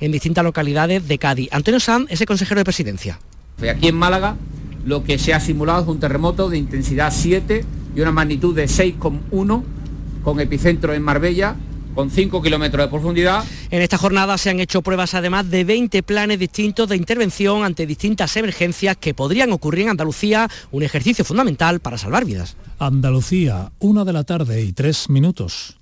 en distintas localidades de Cádiz. Antonio Sanz, ese consejero de presidencia. Aquí en Málaga lo que se ha simulado es un terremoto de intensidad 7 y una magnitud de 6,1 con epicentro en Marbella con 5 kilómetros de profundidad. En esta jornada se han hecho pruebas además de 20 planes distintos de intervención ante distintas emergencias que podrían ocurrir en Andalucía, un ejercicio fundamental para salvar vidas. Andalucía, una de la tarde y tres minutos.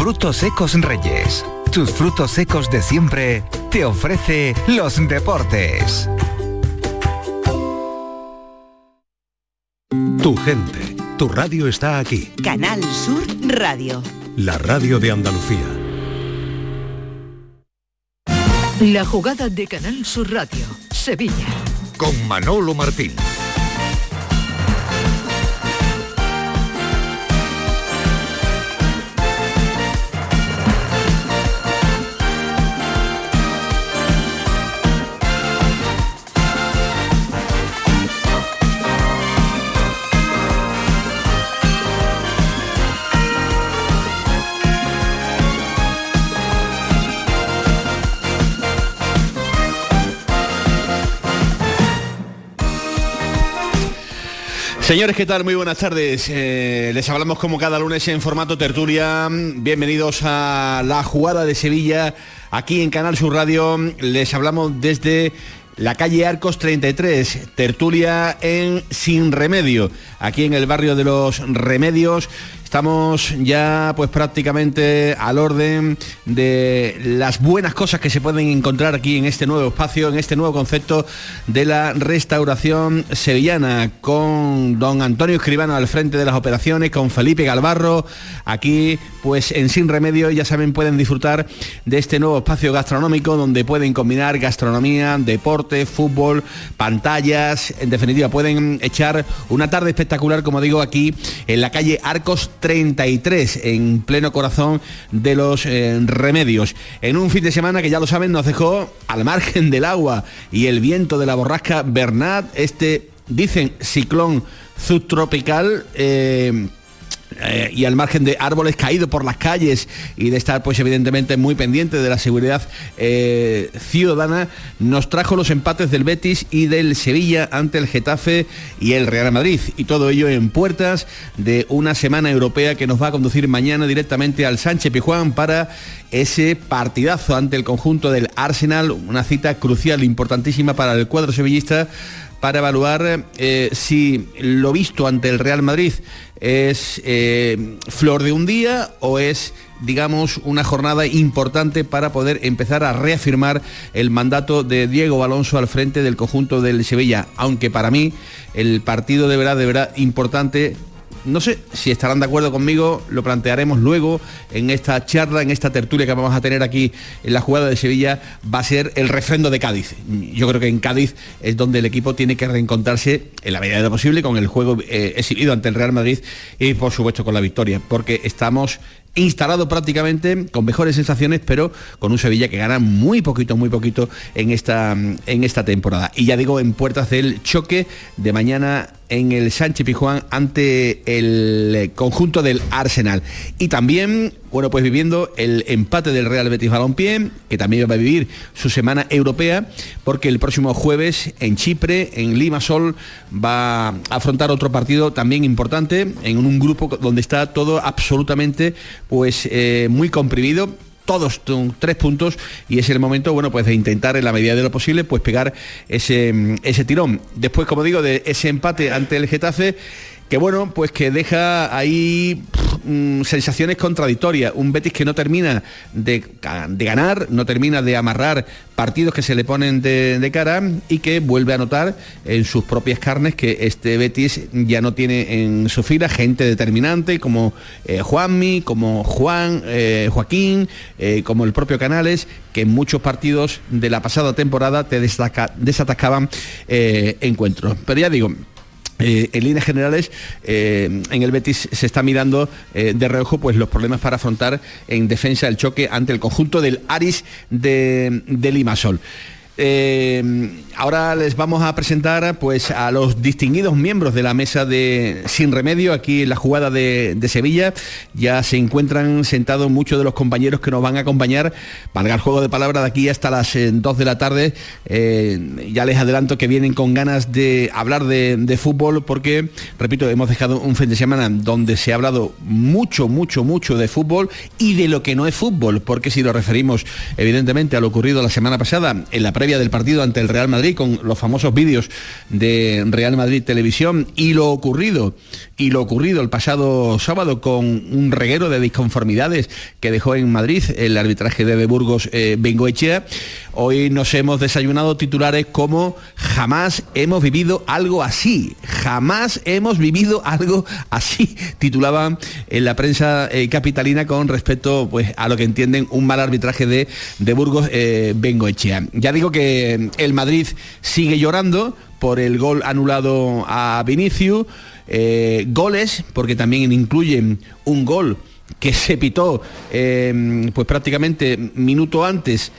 Frutos secos Reyes. Tus frutos secos de siempre te ofrece los deportes. Tu gente, tu radio está aquí. Canal Sur Radio. La radio de Andalucía. La jugada de Canal Sur Radio, Sevilla. Con Manolo Martín. Señores, ¿qué tal? Muy buenas tardes. Eh, les hablamos como cada lunes en formato tertulia. Bienvenidos a la jugada de Sevilla aquí en Canal Sur Radio. Les hablamos desde la calle Arcos 33, tertulia en Sin Remedio, aquí en el barrio de los Remedios. Estamos ya pues prácticamente al orden de las buenas cosas que se pueden encontrar aquí en este nuevo espacio, en este nuevo concepto de la restauración sevillana, con don Antonio Escribano al frente de las operaciones, con Felipe Galvarro, aquí pues en Sin Remedio, ya saben, pueden disfrutar de este nuevo espacio gastronómico donde pueden combinar gastronomía, deporte, fútbol, pantallas, en definitiva pueden echar una tarde espectacular, como digo, aquí en la calle Arcos 33, en pleno corazón de los eh, remedios. En un fin de semana que ya lo saben nos dejó al margen del agua y el viento de la borrasca Bernat, este, dicen, ciclón subtropical. eh, eh, y al margen de árboles caídos por las calles y de estar pues evidentemente muy pendiente de la seguridad eh, ciudadana, nos trajo los empates del Betis y del Sevilla ante el Getafe y el Real Madrid. Y todo ello en puertas de una semana europea que nos va a conducir mañana directamente al Sánchez Pijuán para ese partidazo ante el conjunto del Arsenal, una cita crucial, importantísima para el cuadro sevillista para evaluar eh, si lo visto ante el Real Madrid es eh, flor de un día o es digamos una jornada importante para poder empezar a reafirmar el mandato de Diego Alonso al frente del conjunto del Sevilla, aunque para mí el partido deberá de verdad importante no sé si estarán de acuerdo conmigo, lo plantearemos luego en esta charla, en esta tertulia que vamos a tener aquí en la jugada de Sevilla, va a ser el refrendo de Cádiz. Yo creo que en Cádiz es donde el equipo tiene que reencontrarse en la medida de lo posible con el juego eh, exhibido ante el Real Madrid y por supuesto con la victoria, porque estamos instalado prácticamente con mejores sensaciones, pero con un Sevilla que gana muy poquito, muy poquito en esta, en esta temporada. Y ya digo, en puertas del choque de mañana en el Sánchez Pijuán ante el eh, conjunto del Arsenal. Y también, bueno, pues viviendo el empate del Real Betis Balompié, que también va a vivir su semana europea, porque el próximo jueves en Chipre, en Limasol, va a afrontar otro partido también importante en un grupo donde está todo absolutamente pues eh, muy comprimido todos tres puntos y es el momento, bueno, pues de intentar en la medida de lo posible, pues pegar ese, ese tirón. Después, como digo, de ese empate ante el Getafe, que bueno, pues que deja ahí mm, sensaciones contradictorias. Un Betis que no termina de, ganar, no termina de amarrar partidos que se le ponen de, cara y que vuelve a notar en sus propias carnes que este Betis ya no tiene en su fila gente determinante como eh, Juanmi, como Juan, eh, Joaquín, eh, como el propio Canales, que en muchos partidos de la pasada temporada te desatacaban encuentros. Pero ya digo, eh, en líneas generales, eh, en el Betis se está mirando eh, de reojo pues, los problemas para afrontar en defensa el choque ante el conjunto del Aris de, de Limasol. Eh, ahora les vamos a presentar pues, a los distinguidos miembros de la mesa de Sin Remedio, aquí en la jugada de, Sevilla. Ya se encuentran sentados muchos de los compañeros que nos van a acompañar. Valga el juego de palabras de aquí hasta las 2 eh, de la tarde. Eh, ya les adelanto que vienen con ganas de hablar de, de fútbol porque, repito, hemos dejado un fin de semana donde se ha hablado mucho, mucho, mucho de fútbol y de lo que no es fútbol, porque si lo referimos evidentemente a lo ocurrido la semana pasada en la previa del partido ante el Real Madrid con los famosos vídeos de Real Madrid Televisión y lo ocurrido y lo ocurrido el pasado sábado con un reguero de disconformidades que dejó en Madrid el arbitraje de, Burgos eh, Bengoechea. Hoy nos hemos desayunado titulares como jamás hemos vivido algo así, jamás hemos vivido algo así, titulaban en la prensa eh, capitalina con respecto pues, a lo que entienden un mal arbitraje de, de Burgos eh, Bengoechea. Ya digo que el Madrid sigue llorando por el gol anulado a Vinicius, eh, goles, porque también incluyen un gol que se pitó eh, pues prácticamente minuto antes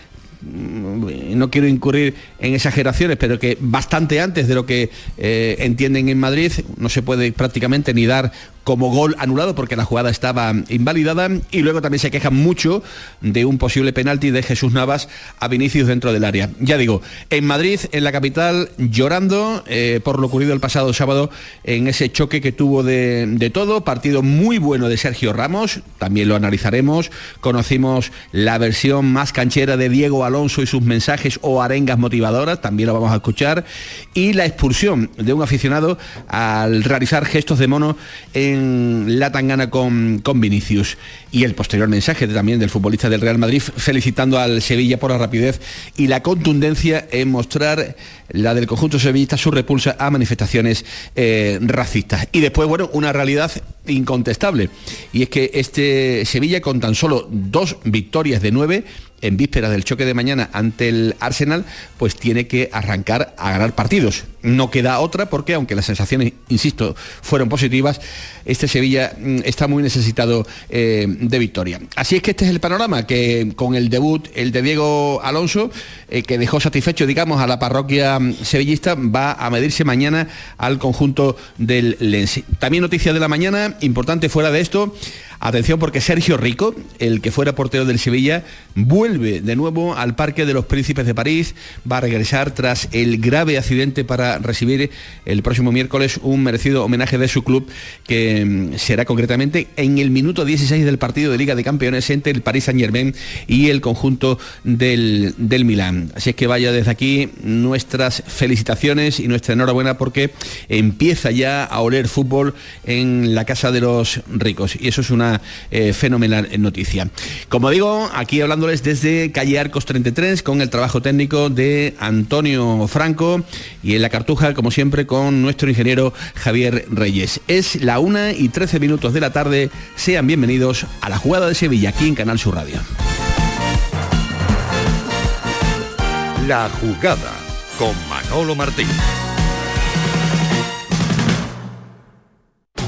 mm, no quiero incurrir en exageraciones, pero que bastante antes de lo que eh, entienden en Madrid, no se puede prácticamente ni dar como gol anulado porque la jugada estaba invalidada. Y luego también se quejan mucho de un posible penalti de Jesús Navas a Vinicius dentro del área. Ya digo, en Madrid, en la capital, llorando eh, por lo ocurrido el pasado sábado en ese choque que tuvo de, de, todo, partido muy bueno de Sergio Ramos, también lo analizaremos, conocimos la versión más canchera de Diego Alonso y sus mensajes o arengas motivadoras, también lo vamos a escuchar, y la expulsión de un aficionado al realizar gestos de mono en la tangana con, con Vinicius. Y el posterior mensaje también del futbolista del Real Madrid felicitando al Sevilla por la rapidez y la contundencia en mostrar la del conjunto sevillista su repulsa a manifestaciones eh, racistas. Y después, bueno, una realidad incontestable. Y es que este Sevilla con tan solo dos victorias de nueve en víspera del choque de mañana ante el Arsenal, pues tiene que arrancar a ganar partidos. No queda otra porque, aunque las sensaciones, insisto, fueron positivas, este Sevilla mm, está muy necesitado eh, de victoria. Así es que este es el panorama, que con el debut, el de Diego Alonso, eh, que dejó satisfecho, digamos, a la parroquia mm, sevillista, va a medirse mañana al conjunto del Lens. También noticia de la mañana, importante fuera de esto, Atención porque Sergio Rico, el que fuera portero del Sevilla, vuelve de nuevo al Parque de los Príncipes de París, va a regresar tras el grave accidente para recibir el próximo miércoles un merecido homenaje de su club que mm, será concretamente en el minuto 16 del partido de Liga de Campeones entre el Paris Saint Germain y el conjunto del, del Milán. Así es que vaya desde aquí nuestras felicitaciones y nuestra enhorabuena porque empieza ya a oler fútbol en la casa de los ricos y eso es una eh, fenomenal noticia. Como digo, aquí hablándoles desde calle Arcos 33 con el trabajo técnico de Antonio Franco y en la cartuja, como siempre, con nuestro ingeniero Javier Reyes. Es la una y 13 minutos de la tarde. Sean bienvenidos a la jugada de Sevilla aquí en Canal Sur Radio. La jugada con Manolo Martín.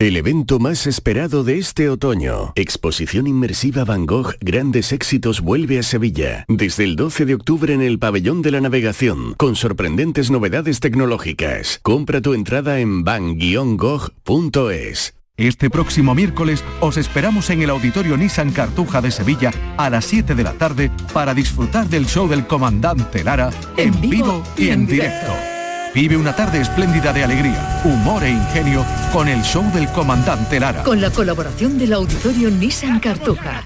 El evento más esperado de este otoño, Exposición Inmersiva Van Gogh Grandes Éxitos vuelve a Sevilla, desde el 12 de octubre en el Pabellón de la Navegación, con sorprendentes novedades tecnológicas. Compra tu entrada en van-gogh.es. Este próximo miércoles os esperamos en el Auditorio Nissan Cartuja de Sevilla a las 7 de la tarde para disfrutar del show del comandante Lara en, vivo y en directo. Vive una tarde espléndida de alegría, humor e ingenio con el show del comandante Lara. Con la colaboración del Auditorio Nissan Cartuja.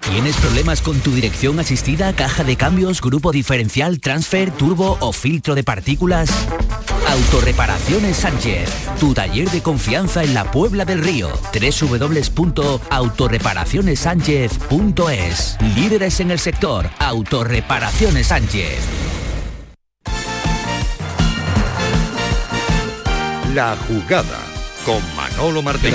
¿Tienes problemas con tu dirección asistida, caja de cambios, grupo diferencial, transfer, turbo o filtro de partículas? Autorreparaciones Sánchez, tu taller de confianza en la Puebla del Río. www.autorreparacionessánchez.es Líderes en el sector, Autorreparaciones Sánchez. La jugada con Manolo Martín.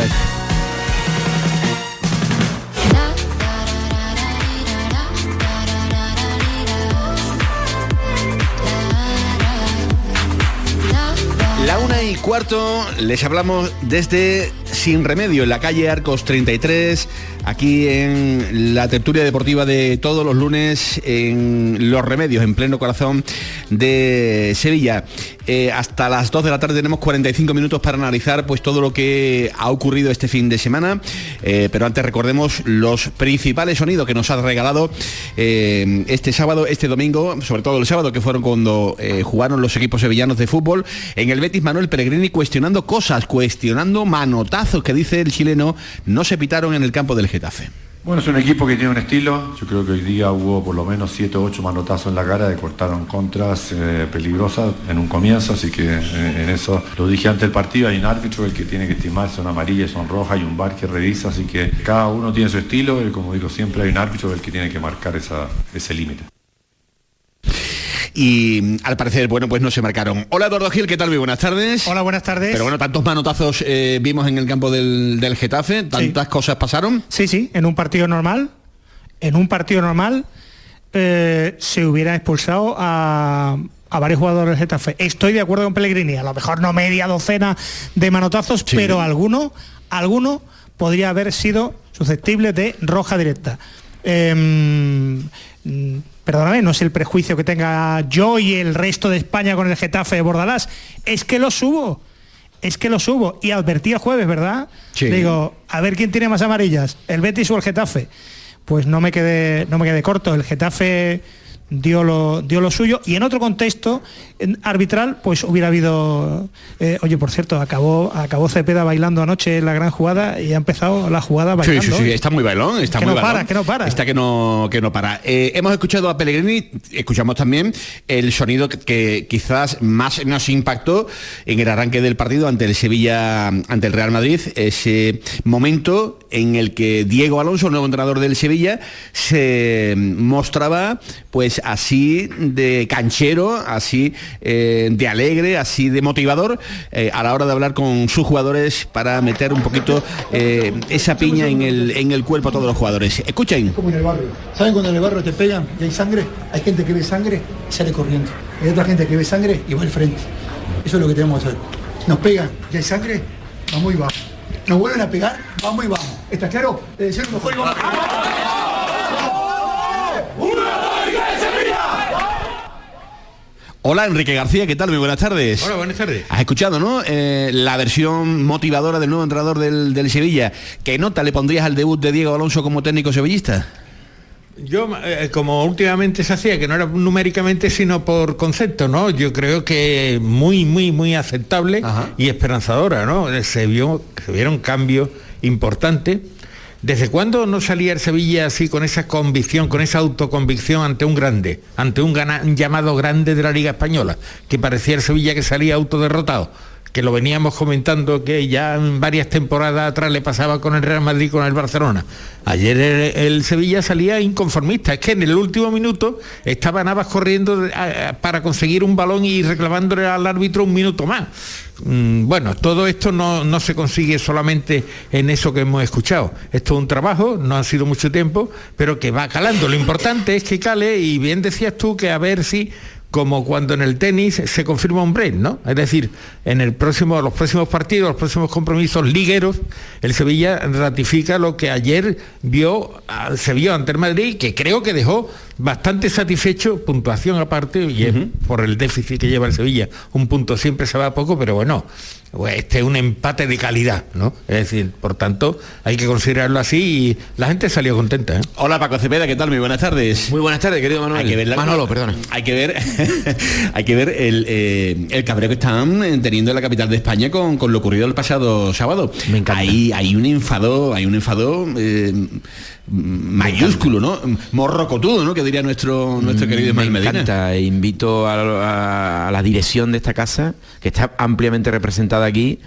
La una y cuarto les hablamos desde Sin Remedio, en la calle Arcos 33, aquí en la tertulia deportiva de todos los lunes en Los Remedios, en pleno corazón de Sevilla. Eh, hasta las 2 de la tarde tenemos 45 minutos para analizar pues todo lo que ha ocurrido este fin de semana. Eh, pero antes recordemos los principales sonidos que nos ha regalado eh, este sábado, este domingo, sobre todo el sábado, que fueron cuando jugaron los equipos sevillanos de fútbol. En el Betis Manuel Pellegrini cuestionando cosas, cuestionando manotazos que dice el chileno no se pitaron en el campo del Bueno, es un equipo que tiene un estilo. Yo creo que hoy día hubo por lo menos 7 o 8 manotazos en la cara de cortaron contras eh, peligrosas en un comienzo, así que eh, en eso lo dije antes del partido. Hay un árbitro el que tiene que estimar son amarillas, son rojas, hay un bar que revisa, así que cada uno tiene su estilo y como digo siempre hay un árbitro el que tiene que marcar ese límite y al parecer, bueno, pues no se marcaron. Hola Eduardo Gil, ¿qué tal? Muy buenas tardes. Hola, buenas tardes. Pero bueno, tantos manotazos eh, vimos en el campo del, del Getafe, tantas cosas pasaron. Sí, sí, en un partido normal, en un partido normal eh, se hubiera expulsado a, a varios jugadores del Getafe. Estoy de acuerdo con Pellegrini, a lo mejor no media docena de manotazos, pero alguno, alguno podría haber sido susceptible de roja directa. Em, perdóname, no es el prejuicio que tenga yo y el resto de España con el Getafe de Bordalás, es que lo subo, es que lo subo. Y advertí el jueves, ¿verdad? Digo, a ver quién tiene más amarillas, el Betis o el Getafe. Pues no me quedé, no me quedé corto, el Getafe dio lo, dio lo suyo. Y en otro contexto arbitral pues hubiera habido eh, oye por cierto acabó acabó Cepeda bailando anoche en la gran jugada y ha empezado la jugada bailando sí, sí, sí, está muy bailón está que muy no bailón. para que no para. Está que no que no para. Eh, hemos escuchado a Pellegrini escuchamos también el sonido que, que quizás más nos impactó en el arranque del partido ante el Sevilla ante el Real Madrid ese momento en el que Diego Alonso, el nuevo entrenador del Sevilla, se mostraba pues así de canchero, así eh, de alegre, así de motivador eh, a la hora de hablar con sus jugadores para meter un poquito eh, esa piña en el, en el cuerpo a todos los jugadores. Escuchen. Como en el barrio. ¿Saben cuando en el barrio te pegan y hay sangre? Hay gente que ve sangre y sale corriendo. Hay otra gente que ve sangre y va al frente. Eso es lo que tenemos que hacer. Nos pegan y hay sangre, vamos y vamos. Nos vuelven a pegar, vamos y vamos. ¿Está claro? Le decimos mejor y vamos. Hola Enrique García, ¿qué tal? Muy buenas tardes. Hola, buenas tardes. Has escuchado, ¿no? Eh, la versión motivadora del nuevo entrenador del, del Sevilla. ¿Qué nota le pondrías al debut de Diego Alonso como técnico sevillista? Yo, eh, como últimamente se hacía, que no era numéricamente, sino por concepto, ¿no? Yo creo que muy, muy, muy aceptable y esperanzadora, ¿no? Se, vio, se vieron cambios importantes. ¿Desde cuándo no salía el Sevilla así con esa convicción, con esa autoconvicción ante un grande, ante un, llamado grande de la Liga Española, que parecía el Sevilla que salía autoderrotado? que lo veníamos comentando que ya en varias temporadas atrás le pasaba con el Real Madrid, con el Barcelona. Ayer el, Sevilla salía inconformista, es que en el último minuto estaba Navas corriendo para conseguir un balón y reclamándole al árbitro un minuto más. Mm, Bueno, todo esto no, no se consigue solamente en eso que hemos escuchado. Esto es un trabajo, no ha sido mucho tiempo, pero que va calando. Lo importante es que cale y bien decías tú que a ver si como cuando en el tenis se confirma un break, ¿no? Es decir, en el próximo, los próximos partidos, los próximos compromisos ligueros, el Sevilla ratifica lo que ayer vio, ah, se vio ante el Madrid, que creo que dejó bastante satisfecho, puntuación aparte, y es por el déficit que lleva el Sevilla. Un punto siempre se va a poco, pero bueno, pues este es un empate de calidad, ¿no? Es decir, por tanto, hay que considerarlo así y la gente salió contenta. ¿eh? Hola Paco Cepeda, ¿qué tal? Muy buenas tardes. Muy buenas tardes, querido Manuel. Hay que ver la- Manolo, perdona. Hay que ver, hay que ver el, eh, el cabreo que están teniendo en la capital de España con, con lo ocurrido el pasado sábado. Me encanta. Hay, hay un enfado, hay un enfado eh, mayúsculo, ¿no? Morrocotudo, ¿no? Que diría nuestro, nuestro querido Me Ismael Medina. encanta e invito a, a- a la dirección de esta casa, que está ampliamente representada aquí,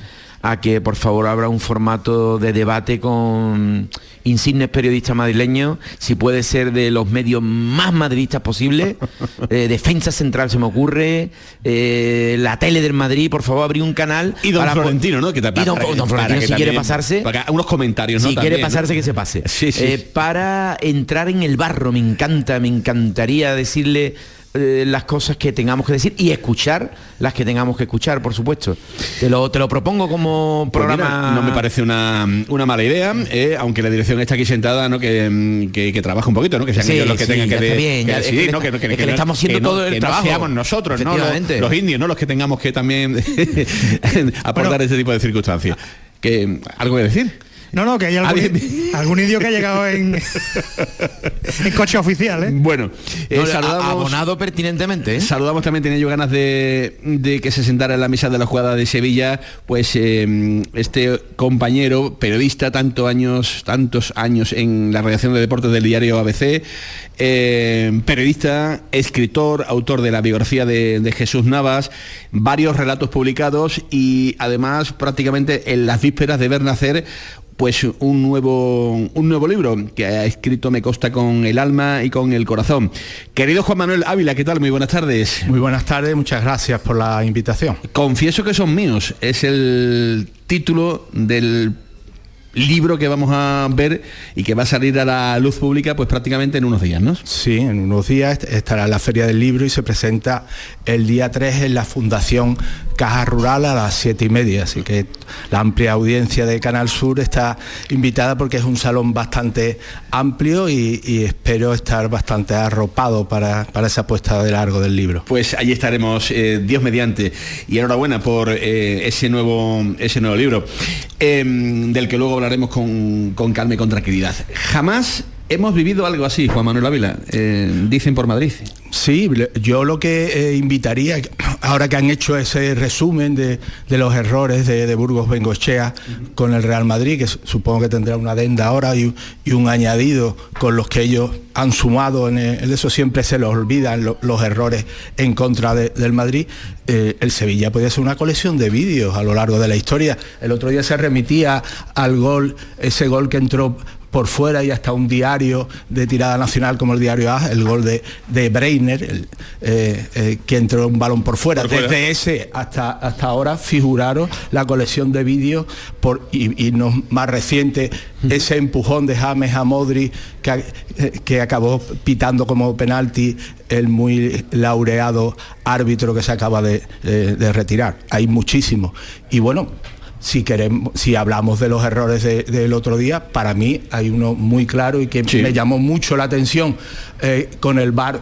a que por favor abra un formato de debate con insignes periodistas madrileños, si puede ser de los medios más madridistas posible, eh, Defensa Central se me ocurre, eh, la tele del Madrid, por favor abrir un canal. Y don para Florentino, ¿no? Que y don, para que- don para Florentino, que si quiere pasarse. para unos comentarios, ¿no? Si También, quiere ¿no? pasarse, que se pase. Sí, sí. Eh, para entrar en el barro, me encanta, me encantaría decirle eh, las cosas que tengamos que decir y escuchar las que tengamos que escuchar, por supuesto. Te lo, te lo propongo como Pues mira, programa. no me parece una, una mala idea, eh, aunque la dirección está aquí sentada, ¿no? Que, mm, que, que trabaja un poquito, ¿no? Que sean Sí, ellos los que sí, tengan que, de- bien, que ya- es que decidir, le ¿no? Que, es que le estamos haciendo todo el que trabajo. No seamos nosotros, ¿no? Los, indios, ¿no? Los que tengamos que también aportar este tipo de circunstancias. Que, ¿Algo que decir? No, no, que hay algún, algún indio que ha llegado en, en coche oficial, ¿eh? Bueno, eh, No, saludamos, abonado pertinentemente. ¿eh? Saludamos también, tenía yo ganas de, de que se sentara en la mesa de la jugada de Sevilla, pues eh, este compañero, periodista, tantos años, tantos años en la redacción de deportes del diario ABC, eh, periodista, escritor, autor de la biografía de, de Jesús Navas, varios relatos publicados y además prácticamente en las vísperas de ver nacer pues un nuevo, un nuevo libro que ha escrito, me consta, con el alma y con el corazón. Querido Juan Manuel Ávila, ¿qué tal? Muy buenas tardes. Muy buenas tardes, muchas gracias por la invitación. Confieso que son míos. Es el título del libro que vamos a ver y que va a salir a la luz pública pues prácticamente en unos días, ¿no? Sí, en unos días estará la Feria del Libro y se presenta el día 3 en la Fundación Caja Rural a las siete y media, así que la amplia audiencia de Canal Sur está invitada porque es un salón bastante amplio y, espero estar bastante arropado para, para esa puesta de largo del libro. Pues allí estaremos, eh, Dios mediante. Y enhorabuena por eh, ese, nuevo, ese nuevo libro, eh, del que luego hablaremos con, con calma y con tranquilidad. Jamás hemos vivido algo así, Juan Manuel Ávila, eh, dicen por Madrid. Sí, yo lo que eh, invitaría ahora que han hecho ese resumen de, de los errores de, de Burgos Bengochea con el Real Madrid, que supongo que tendrá una adenda ahora y, y un añadido con los que ellos han sumado, en, el, eso siempre se los olvidan lo, los errores en contra de, del Madrid, eh, el Sevilla podía ser una colección de vídeos a lo largo de la historia. El otro día se remitía al gol, ese gol que entró por fuera y hasta un diario de tirada nacional como el diario A, el gol de, de Breiner, el, eh, eh, que entró un balón por fuera. Por fuera. Desde ese hasta, hasta ahora figuraron la colección de vídeos y, y no, más reciente ese empujón de James a Modri que, eh, que acabó pitando como penalti el muy laureado árbitro que se acaba de, de- de retirar. Hay muchísimos. Y bueno, si queremos, si hablamos de los errores de- del otro día, para mí hay uno muy claro y que me llamó mucho la atención eh, con el bar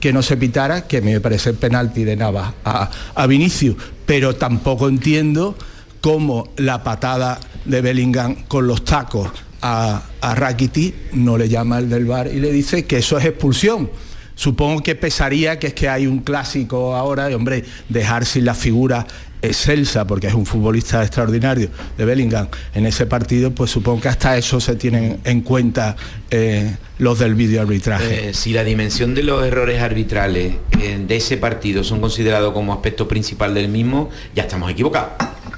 que no se pitara, que me parece el penalti de Navas a, a Vinicius, pero tampoco entiendo cómo la patada de Bellingham con los tacos a, a Rakiti no le llama el del bar y le dice que eso es expulsión. Supongo que pesaría que es que hay un clásico ahora y hombre, dejar sin la figura excelsa, porque es un futbolista extraordinario de Bellingham en ese partido, pues supongo que hasta eso se tienen en cuenta eh, los del video arbitraje. Eh, si la dimensión de los errores arbitrales eh, de ese partido son considerados como aspecto principal del mismo, ya estamos equivocados.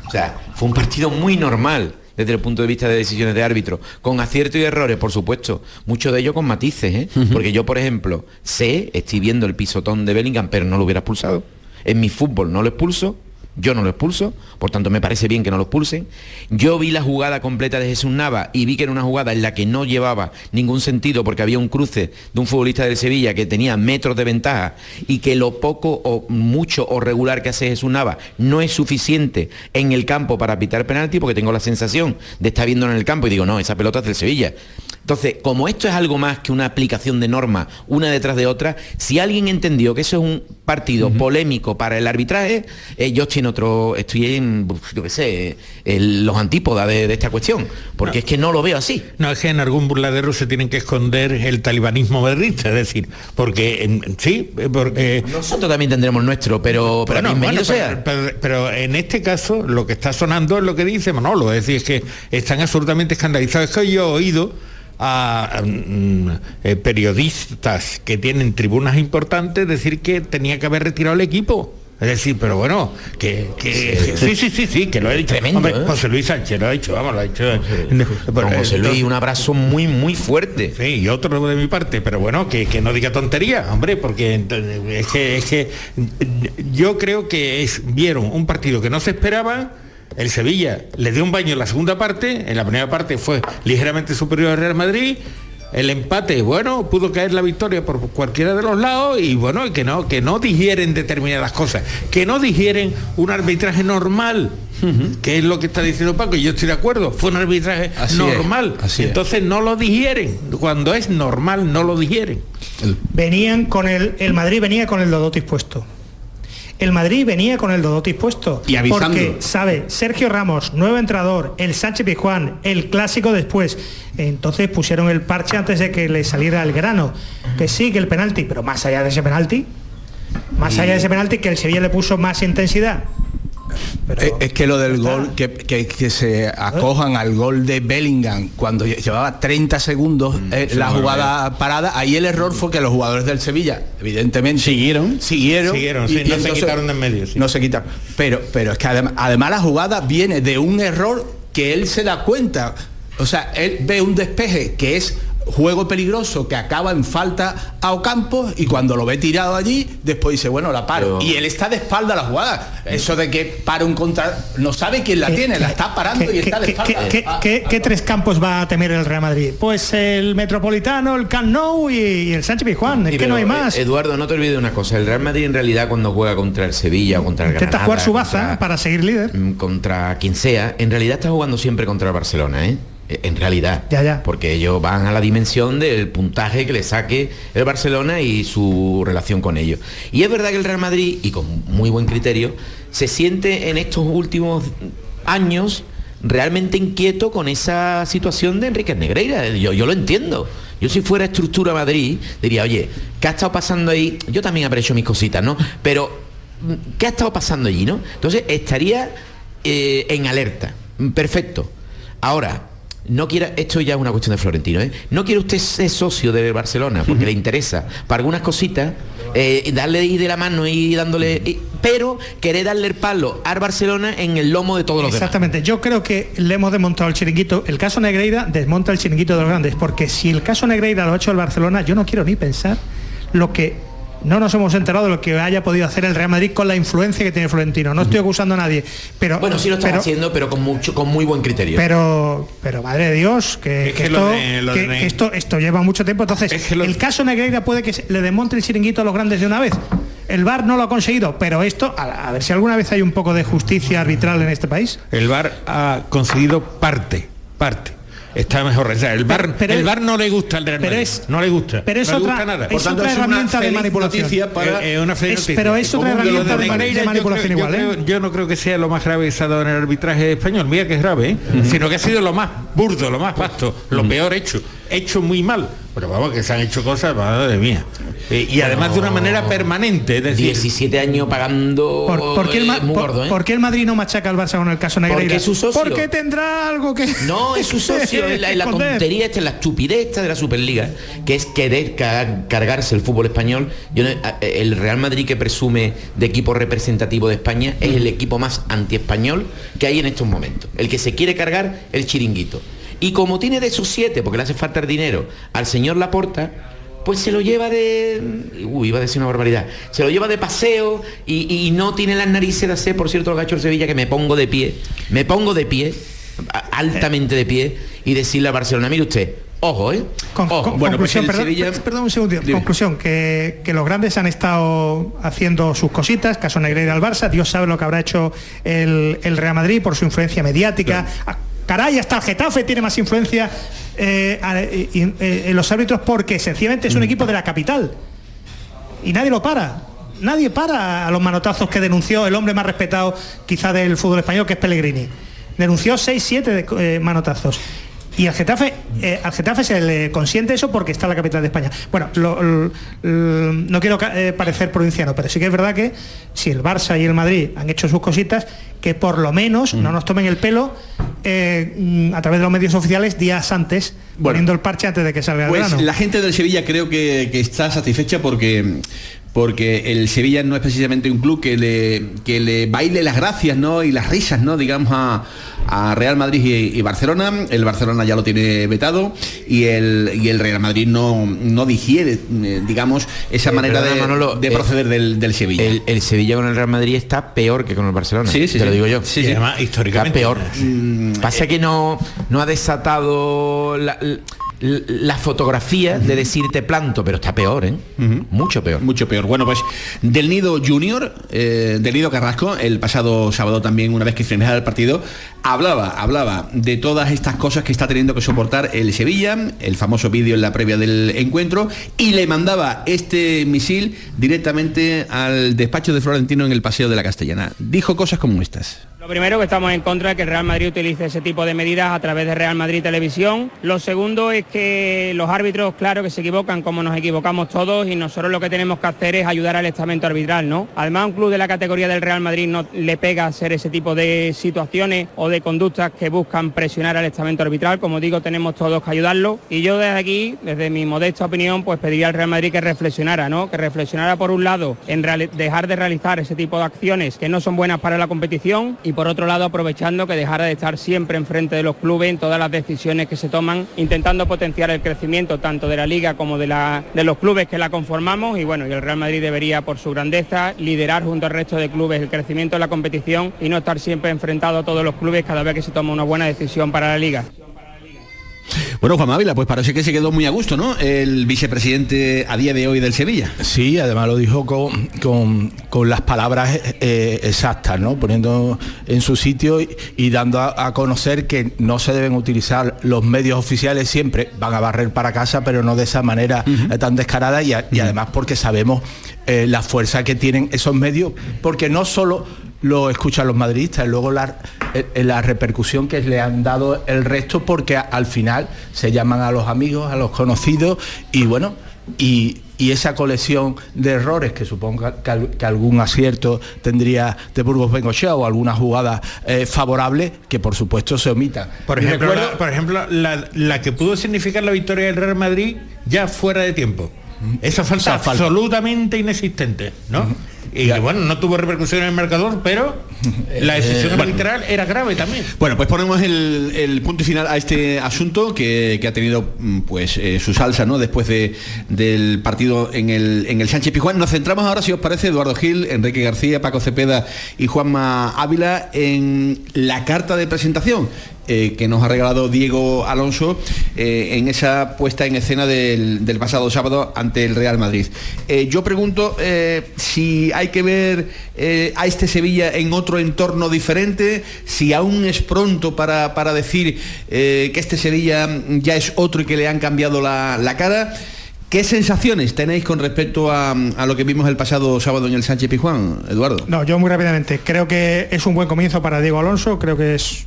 O sea, fue un partido muy normal desde el punto de vista de decisiones de árbitro, con aciertos y errores, por supuesto, muchos de ellos con matices, ¿eh? porque yo, por ejemplo, sé, estoy viendo el pisotón de Bellingham, pero no lo hubiera expulsado. En mi fútbol no lo expulso, yo no lo expulso, por tanto me parece bien que no lo expulsen. Yo vi la jugada completa de Jesús Nava y vi que era una jugada en la que no llevaba ningún sentido porque había un cruce de un futbolista del Sevilla que tenía metros de ventaja y que lo poco o mucho o regular que hace Jesús Nava no es suficiente en el campo para pitar penalti porque tengo la sensación de estar viéndolo en el campo y digo, no, esa pelota es del Sevilla. Entonces, como esto es algo más que una aplicación de normas una detrás de otra, si alguien entendió que eso es un partido polémico para el arbitraje, eh, yo estoy en otro, estoy en, yo qué sé, los antípodas de, de esta cuestión, porque es que no lo veo así. No, es que en algún burladero se tienen que esconder el talibanismo berrista, es decir, porque en- sí, porque... Nosotros también tendremos nuestro, pero, pero Bueno, bienvenido bueno, sea. pero, pero- pero en este caso lo que está sonando es lo que dice Manolo, es decir, es que están absolutamente escandalizados. Es que yo he oído a mm, eh, periodistas que tienen tribunas importantes decir que tenía que haber retirado el equipo. Es decir, pero bueno, que, que- sí, sí, sí, sí, que lo he dicho. Tremendo, Hombre, ¿eh? José Luis Sánchez lo ha dicho, vamos, lo ha dicho. José Luis, un abrazo muy, muy fuerte. Sí, y otro de mi parte, pero bueno, que, que no diga tontería, hombre, porque entonces, es que, es que yo creo que es, vieron un partido que no se esperaba, el Sevilla le dio un baño en la segunda parte, en la primera parte fue ligeramente superior al Real Madrid, el empate, bueno, pudo caer la victoria por cualquiera de los lados y bueno, que no, que no digieren determinadas cosas, que no digieren un arbitraje normal. que es lo que está diciendo Paco, y yo estoy de acuerdo, fue un arbitraje Así es, normal. así es. Entonces no lo digieren. Cuando es normal, no lo digieren. Venían con el, el Madrid venía con el Dodotis puesto. El Madrid venía con el Dodotis puesto. Y avisando. Porque, sabe, Sergio Ramos, nuevo entrenador, el Sánchez Pizjuán, el clásico después. Entonces pusieron el parche antes de que le saliera el grano. Que sí, que el penalti, pero más allá de ese penalti, más allá de ese penalti, que el Sevilla le puso más intensidad. Eh, Es que lo del gol, que, que- que se acojan al gol de Bellingham cuando lle- llevaba 30 segundos eh, sí, la jugada parada, ahí el error fue que los jugadores del Sevilla, evidentemente, siguieron, siguieron, Siguieron, sí, no se quitaron de en medio, sí. No se quitaron. Pero, pero es que adem- además la jugada viene de un error que él se da cuenta. O sea, él ve un despeje que es juego peligroso que acaba en falta a Ocampo y cuando lo ve tirado allí, después dice, bueno, la paro. Pero- Y él está de espalda a la jugada. Eso de que para un contra... No sabe quién la ¿Qué- tiene, la está parando y está de qué- espalda. qué- qué- qué- qué tres campos va a temer el Real Madrid? Pues el Metropolitano, el Camp Nou y, y el Sánchez Pizjuán. Es que no hay pero, más. eh, Eduardo, no te olvides de una cosa. El Real Madrid en realidad cuando juega contra el Sevilla o contra el Intenta Granada, jugar su baza contra- para seguir líder. mm, contra quien sea, en realidad está jugando siempre contra el Barcelona, ¿eh? Eh, En realidad. Ya, ya. Porque ellos van a la dimensión del puntaje que le saque el Barcelona y su relación con ellos. Y es verdad que el Real Madrid, y con muy buen criterio, se siente en estos últimos años realmente inquieto con esa situación de Enrique Negreira. Yo, yo lo entiendo. Yo si fuera estructura Madrid, diría, oye, ¿qué ha estado pasando ahí? Yo también aprecio mis cositas, ¿no? Pero ¿qué ha estado pasando allí, no? Entonces estaría eh, en alerta. Perfecto. Ahora, no quiera, esto ya es una cuestión de Florentino, ¿eh? No quiere usted ser socio de Barcelona porque le interesa para algunas cositas, eh, darle ir de la mano y dándole. y- pero querer darle el palo al Barcelona en el lomo de todos los demás. Exactamente, yo creo que le hemos desmontado el chiringuito. El caso Negreira desmonta el chiringuito de los grandes, porque si el caso Negreira lo ha hecho el Barcelona, yo no quiero ni pensar lo que no nos hemos enterado de lo que haya podido hacer el Real Madrid con la influencia que tiene Florentino. No estoy acusando a nadie, pero Bueno, sí lo está pero- haciendo, pero con mucho, con muy buen criterio. Pero, pero madre de Dios, que, Es que que lo esto, de- lo que- de- que esto, esto lleva mucho tiempo. Entonces, el caso Negreira puede que se- le desmonte el chiringuito a los grandes de una vez. El VAR no lo ha conseguido, pero esto, a, a ver si alguna vez hay un poco de justicia arbitral en este país. El VAR ha conseguido parte, parte. Está mejor. O sea, el VAR, pero el es- VAR no le gusta al Real pero Madrid. es- no le gusta. pero es no le otra- gusta nada. es Por tanto, otra es una herramienta de manipulación. noticia para- Eh, eh, una Es- noticia. pero es otra herramienta de yo manipulación creo- igual, yo ¿eh? Yo no creo que sea lo más grave que se ha dado en el arbitraje español. Mira que es grave, ¿eh? sino que ha sido lo más burdo, lo más vasto, lo peor hecho. Hecho muy mal. Pero vamos, que se han hecho cosas, madre mía. Eh, y además de una manera permanente. Es decir, 17 años pagando ¿Por, por qué el, Ma- eh, muy por- gordo, ¿eh? por qué el Madrid no machaca al Barça con el caso Negreira? Porque es su socio. Porque tendrá algo que... No, es su socio, es la, la tontería esta, es la estupidez esta de la Superliga, que es querer ca- cargarse el fútbol español. Yo no- a- el Real Madrid que presume de equipo representativo de España es el equipo más antiespañol que hay en estos momentos. El que se quiere cargar el chiringuito. Y como tiene de esos siete, porque le hace falta el dinero, al señor Laporta, pues se lo lleva de. Uy, iba a decir una barbaridad. Se lo lleva de paseo y, y no tiene las narices de hacer, por cierto, lo que ha hecho el Sevilla, que me pongo de pie. Me pongo de pie, altamente de pie, y decirle a Barcelona, mire usted, ojo, ¿eh? ojo. Conclusión, perdón, perdón un segundo. Conclusión, que, que los grandes han estado haciendo sus cositas, caso Negreira al Barça, Dios sabe lo que habrá hecho el, el Real Madrid por su influencia mediática. Caray, hasta el Getafe tiene más influencia eh, eh, en los árbitros porque sencillamente es un equipo de la capital. Y nadie lo para. Nadie para a los manotazos que denunció el hombre más respetado quizá del fútbol español, que es Pellegrini. Denunció 6-7 de, eh, manotazos. Y al Getafe, eh, al Getafe se le consiente eso porque está en la capital de España. Bueno, lo- lo- lo- no quiero eh, parecer provinciano, pero sí que es verdad que si el Barça y el Madrid han hecho sus cositas, que por lo menos no nos tomen el pelo eh, mm, a través de los medios oficiales días antes, poniendo el parche antes de que salga el Pues verano. la gente del Sevilla creo que, que está satisfecha porque porque el Sevilla no es precisamente un club que le, que le baile las gracias ¿no? y las risas, ¿no? digamos, a, a Real Madrid y, y Barcelona. El Barcelona ya lo tiene vetado y el, y el Real Madrid no, no digiere, eh, digamos, esa Eh, manera de, perdona, Manolo, de eh, proceder del, del Sevilla. El, el Sevilla con el Real Madrid está peor que con el Barcelona. Sí, sí, te sí. lo digo yo. Sí, sí. Además, históricamente, Está peor. Mm, Pasa que no, no ha desatado la, la- la fotografía de decir te planto, pero está peor, ¿eh? Mucho peor. Mucho peor. Bueno, pues del Nido Junior, eh, del Nido Carrasco, el pasado sábado también, una vez que finalizaba el partido, hablaba, hablaba de todas estas cosas que está teniendo que soportar el Sevilla, el famoso vídeo en la previa del encuentro, y le mandaba este misil directamente al despacho de Florentino en el Paseo de la Castellana. Dijo cosas como estas. Lo primero que estamos en contra de que el Real Madrid utilice ese tipo de medidas a través de Real Madrid Televisión. Lo segundo es que los árbitros, claro que se equivocan como nos equivocamos todos y nosotros lo que tenemos que hacer es ayudar al estamento arbitral, ¿no? Además un club de la categoría del Real Madrid no le pega hacer ese tipo de situaciones o de conductas que buscan presionar al estamento arbitral. Como digo, tenemos todos que ayudarlo y yo desde aquí, desde mi modesta opinión, pues pediría al Real Madrid que reflexionara, ¿no? Que reflexionara por un lado en dejar de realizar ese tipo de acciones que no son buenas para la competición y por otro lado aprovechando que dejara de estar siempre enfrente de los clubes en todas las decisiones que se toman, intentando potenciar el crecimiento tanto de la liga como de, de los clubes que la conformamos y bueno, y el Real Madrid debería por su grandeza liderar junto al resto de clubes el crecimiento de la competición y no estar siempre enfrentado a todos los clubes cada vez que se toma una buena decisión para la liga. Bueno, Juan Ávila, pues parece que se quedó muy a gusto, ¿no? El vicepresidente a día de hoy del Sevilla. Sí, además lo dijo con, con- con las palabras eh, exactas, ¿no? Poniendo en su sitio y, y dando a, a conocer que no se deben utilizar los medios oficiales siempre, van a barrer para casa, pero no de esa manera eh, tan descarada y, a- y además porque sabemos eh, la fuerza que tienen esos medios, porque no solo lo escuchan los madridistas, luego la, eh, la repercusión que le han dado el resto, porque al final se llaman a los amigos, a los conocidos, y bueno, y, y esa colección de errores que suponga que, al- que algún acierto tendría de Burgos Bengochea o alguna jugada eh, favorable que por supuesto se omita. Por Y ejemplo, recuerdo- la, por ejemplo la, la que pudo significar la victoria del Real Madrid ya fuera de tiempo. Esa falta Esa falta. absolutamente inexistente, ¿no? Y bueno, no tuvo repercusión en el marcador, pero la decisión Eh, bueno. arbitral era grave también. Bueno, pues ponemos el, el punto final a este asunto que, que ha tenido mm, pues eh, su salsa ¿no? después de, del partido en el, en el Sánchez Pijuán. Nos centramos ahora, si os parece, Eduardo Gil, Enrique García, Paco Cepeda y Juanma Ávila en la carta de presentación eh, que nos ha regalado Diego Alonso eh, en esa puesta en escena del, del pasado sábado ante el Real Madrid. Eh, yo pregunto si hay que ver a este Sevilla en otro entorno diferente, si aún es pronto para, para decir que este Sevilla ya es otro y que le han cambiado la, la cara. ¿Qué sensaciones tenéis con respecto a, a lo que vimos el pasado sábado en el Sánchez Pijuán, Eduardo? No, yo muy rápidamente. Creo que es un buen comienzo para Diego Alonso. Creo que es,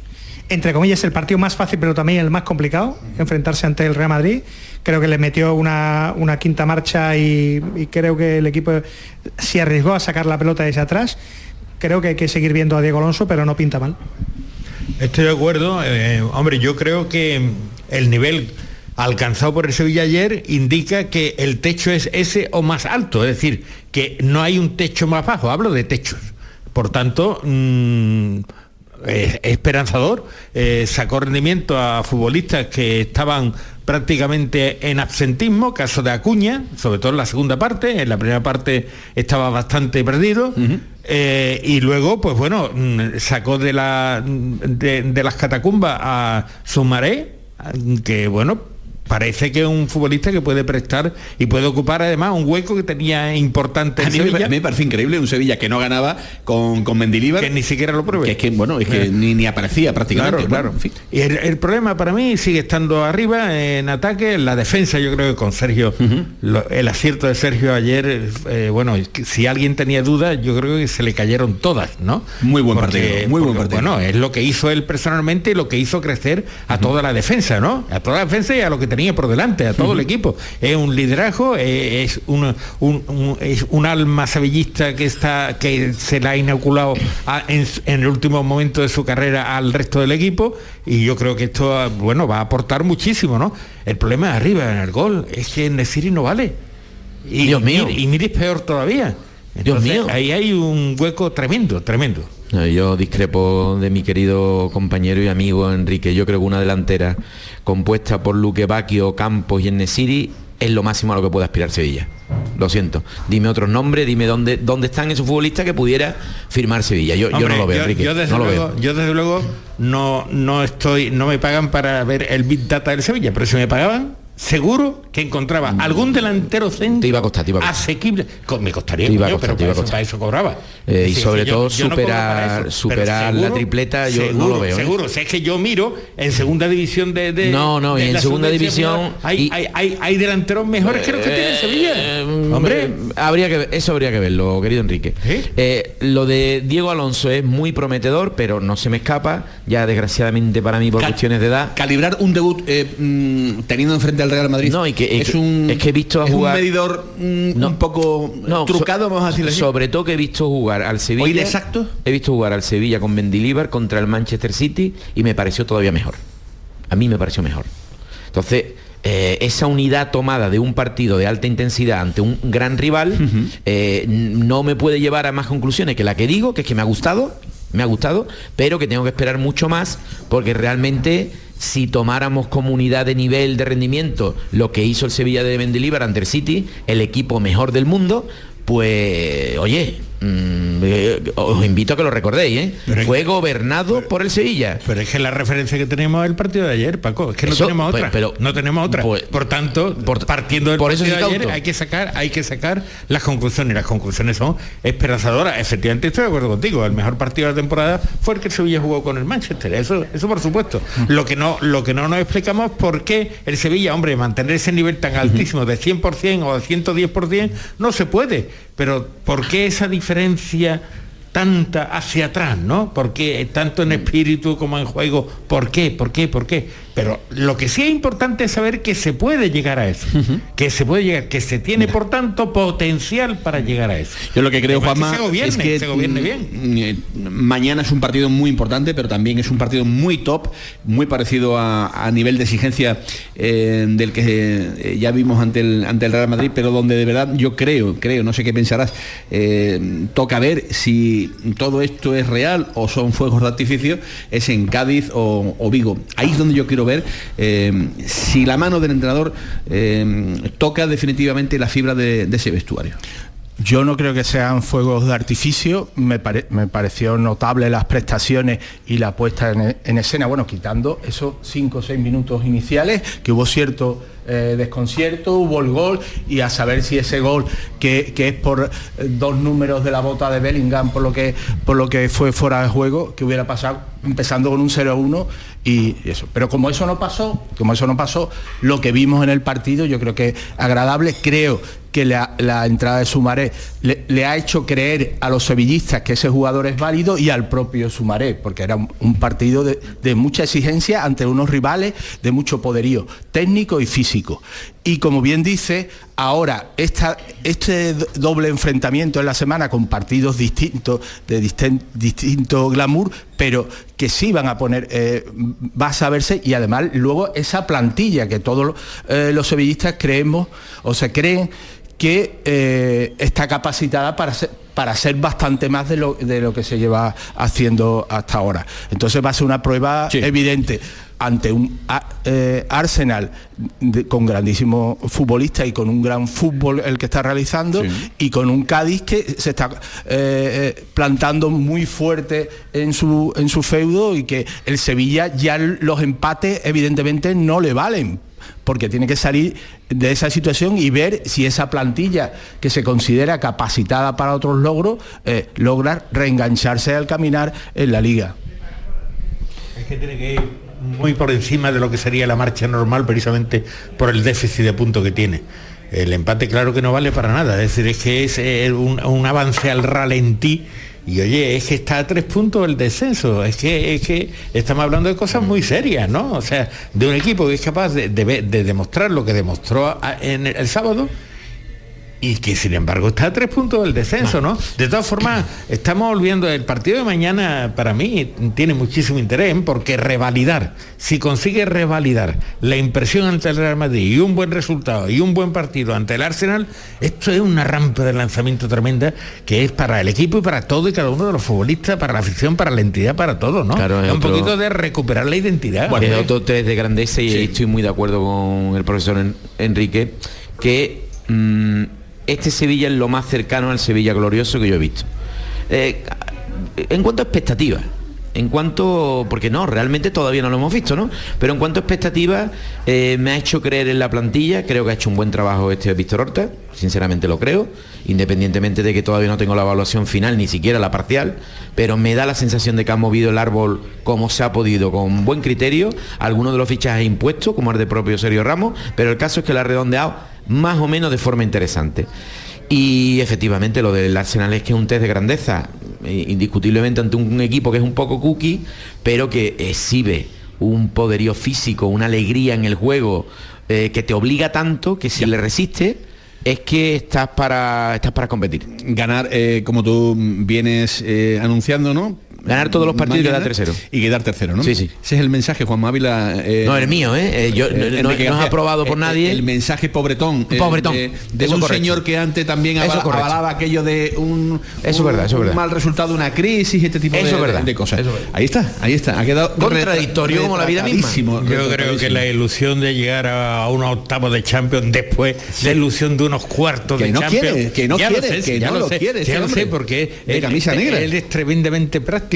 entre comillas, el partido más fácil, pero también el más complicado, enfrentarse ante el Real Madrid. Creo que le metió una, una quinta marcha y, creo que el equipo se arriesgó a sacar la pelota desde atrás. Creo que hay que seguir viendo a Diego Alonso, pero no pinta mal. Estoy de acuerdo. eh, hombre, yo creo que el nivel alcanzado por el Sevilla ayer indica que el techo es ese o más alto, es decir, que no hay un techo más bajo, hablo de techos. Por tanto, mm, es esperanzador, eh, sacó rendimiento a futbolistas que estaban prácticamente en absentismo, caso de Acuña, sobre todo en la segunda parte, en la primera parte estaba bastante perdido, eh, y luego, pues bueno, mm, sacó de, la, de, de las catacumbas a Sumaré, que bueno, parece que es un futbolista que puede prestar y puede ocupar además un hueco que tenía importante en A mí, me, Sevilla. parece increíble un Sevilla que no ganaba con, con Mendilibar. Que ni siquiera lo pruebe. Que es que, bueno, es que Eh. ni, ni aparecía prácticamente. Claro, claro. Bueno, en fin. Y el, el problema para mí sigue estando arriba en ataque, en la defensa yo creo que con Sergio, lo- el acierto de Sergio ayer, eh, bueno, si alguien tenía dudas, yo creo que se le cayeron todas, ¿no? Muy buen Porque- partido, muy buen partido. Bueno, es lo que hizo él personalmente y lo que hizo crecer a toda la defensa, ¿no? A toda la defensa y a lo que tenía por delante, a todo el equipo. Es un liderazgo, eh, es un, un- un- es un alma sevillista que está que se la ha inoculado a- en, en el último momento de su carrera al resto del equipo y yo creo que esto bueno va a aportar muchísimo, ¿no? El problema es arriba en el gol, es que en Nesiri no vale. Y, Dios mío. Mir- Y Mir es peor todavía. Entonces, mío. Ahí hay un hueco tremendo, tremendo. Yo discrepo de mi querido compañero y amigo Enrique. Yo creo que una delantera compuesta por Luque Bacchio, Campos y Enesiri es lo máximo a lo que puede aspirar Sevilla. Lo siento. Dime otros nombres, dime dónde, dónde están esos futbolistas que pudiera firmar Sevilla. Yo, no lo veo, Enrique. yo desde, no lo luego, veo. yo desde luego no, no estoy, no me pagan para ver el Big Data del Sevilla, pero si me pagaban, seguro que encontraba algún delantero centro Te iba a costar, te iba a costar. asequible. Me costaría, Te iba a coño, costar, pero te iba para a eso, costar. para eso cobraba. Eh, y sobre yo- todo yo no superar- superar la tripleta, yo no lo veo, ¿eh? Seguro, si es que yo miro en segunda división de, de- No, no, y en segunda división hay, y- hay, hay, hay delanteros mejores que los que tiene Sevilla. Hombre, Eh, habría que ver- eso habría que verlo, querido Enrique. Eh, lo de Diego Alonso es muy prometedor, pero no se me escapa, ya desgraciadamente para mí por cuestiones de edad. Calibrar un debut eh, mm, teniendo enfrente al Real Madrid No, y que, es, que- un, es que he visto a jugar un medidor mm, un poco No, trucado, so- vamos a decirlo así. Sobre todo que he visto jugar al Sevilla. ¿Oír exacto? He visto jugar al Sevilla con Mendilibar contra el Manchester City y me pareció todavía mejor. A mí me pareció mejor. Entonces, eh, esa unidad tomada de un partido de alta intensidad ante un gran rival eh, no me puede llevar a más conclusiones que la que digo, que es que me ha gustado, me ha gustado, pero que tengo que esperar mucho más porque realmente si tomáramos como unidad de nivel de rendimiento lo que hizo el Sevilla de Mendilibar ante el City, el equipo mejor del mundo, pues oye, mm, eh, os invito a que lo recordéis, ¿eh? Pero es Fue gobernado por el Sevilla. Pero es que la referencia que tenemos es el partido de ayer, Paco. Es que no Eso, tenemos pues, otra. pero- no tenemos otra. pues- por tanto, partiendo del por eso partido soy de ayer, hay que sacar, hay que sacar las conclusiones. Y las conclusiones son esperanzadoras. Efectivamente, estoy de acuerdo contigo. El mejor partido de la temporada fue el que el Sevilla jugó con el Manchester. Eso, eso por supuesto. Lo que no, lo que no nos explicamos es por qué el Sevilla, hombre, mantener ese nivel tan altísimo de 100% o de 110% no se puede. Pero ¿por qué esa diferencia? tanta hacia atrás, ¿no? Porque tanto en espíritu como en juego, ¿por qué? ¿Por qué? ¿Por qué? Pero lo que sí es importante es saber que se puede llegar a eso, que se puede llegar, que se tiene por tanto potencial para llegar a eso. Yo lo que creo, Además, Juanma, que se gobierne, es que se gobierne mm, bien. eh, mañana es un partido muy importante, pero también es un partido muy top, muy parecido a, a nivel de exigencia eh, del que eh, ya vimos ante el, ante el Real Madrid, pero donde de verdad yo creo, creo, no sé qué pensarás, eh, toca ver si todo esto es real o son fuegos de artificio, es en Cádiz o, o Vigo. Ahí es donde yo quiero ver eh, si la mano del entrenador eh, toca definitivamente la fibra de- ese vestuario. Yo no creo que sean fuegos de artificio, me, pare- me pareció notable las prestaciones y la puesta en, en escena, bueno, quitando esos cinco o seis minutos iniciales, que hubo cierto eh, desconcierto, hubo el gol y a saber si ese gol, que, que es por dos números de la bota de Bellingham, por lo, que, por lo que fue fuera de juego, que hubiera pasado empezando con un 0-1 y eso. Pero como eso no pasó, como eso no pasó, lo que vimos en el partido yo creo que agradable, creo que la, entrada de Sumaré le, ha hecho creer a los sevillistas que ese jugador es válido y al propio Sumaré, porque era un, partido de, mucha exigencia ante unos rivales de mucho poderío técnico y físico. Y como bien dice, ahora este do- doble enfrentamiento en la semana con partidos distintos, de distinto glamour, pero que sí van a poner, eh, va a saberse y además luego esa plantilla que todos eh, los sevillistas creemos o se creen que eh, está capacitada para ser, para ser bastante más de lo, de lo que se lleva haciendo hasta ahora. Entonces va a ser una prueba evidente ante un eh, Arsenal de- con grandísimos futbolistas y con un gran fútbol el que está realizando y con un Cádiz que se está eh, plantando muy fuerte en su, en su feudo y que el Sevilla ya los empates evidentemente no le valen porque tiene que salir de esa situación y ver si esa plantilla que se considera capacitada para otros logros eh, logra reengancharse al caminar en la liga. Es que tiene que ir muy por encima de lo que sería la marcha normal precisamente por el déficit de puntos que tiene. El empate claro que no vale para nada, es decir, es que es eh, un, un avance al ralentí y oye, es que está a tres puntos el descenso, es que, es que estamos hablando de cosas muy serias, ¿no? O sea, de un equipo que es capaz de, de demostrar lo que demostró en el sábado y que sin embargo está a tres puntos del descenso, ¿no? De todas formas, estamos olvidando, el partido de mañana para mí tiene muchísimo interés porque revalidar, si consigue revalidar la impresión ante el Real Madrid y un buen resultado y un buen partido ante el Arsenal, esto es una rampa de lanzamiento tremenda que es para el equipo y para todo y cada uno de los futbolistas, para la afición, para la entidad, para todo, ¿no? Claro, es es un otro- poquito de recuperar la identidad. es otro test de grandeza y estoy muy de acuerdo con el profesor En- Enrique, que mm, este Sevilla es lo más cercano al Sevilla glorioso que yo he visto. Eh, en cuanto a expectativas, en cuanto, porque no, realmente todavía no lo hemos visto, ¿no? Pero en cuanto a expectativas, eh, me ha hecho creer en la plantilla, creo que ha hecho un buen trabajo este Víctor Horta, sinceramente lo creo, independientemente de que todavía no tengo la evaluación final, ni siquiera la parcial, pero me da la sensación de que ha movido el árbol como se ha podido, con buen criterio, algunos de los fichajes impuestos, como el de propio Sergio Ramos, pero el caso es que lo ha redondeado más o menos de forma interesante. Y efectivamente lo del Arsenal es que es un test de grandeza, eh, indiscutiblemente ante un equipo que es un poco cookie, pero que exhibe un poderío físico, una alegría en el juego eh, que te obliga tanto que si le resiste es que estás para estás para competir. Ganar, eh, como tú vienes eh, anunciando, ¿no? Ganar todos los partidos y quedar tercero. Y quedar tercero, ¿no? Sí, sí. Ese es el mensaje, Juan Mávila. eh, No, el mío, ¿eh? Eh, yo- no- no- no es aprobado por Eh, nadie. El mensaje pobretón. eh, Pobretón. De, de Eso un correcto. señor que antes también avalaba aquello de un, Eso es un- verdad, eso es un verdad. mal resultado de una crisis, este tipo Eso de, es verdad. de cosas. Eso es verdad. Ahí está, ahí está. Ha quedado Contradictorio como la vida misma. Yo creo que la ilusión de llegar a unos octavos de Champions después, la ilusión de unos cuartos Que de no Champions. quiere, que no ya quiere, lo sé, que ya no lo sé, quiere ya lo sé, porque De él- camisa negra. Él es tremendamente práctico,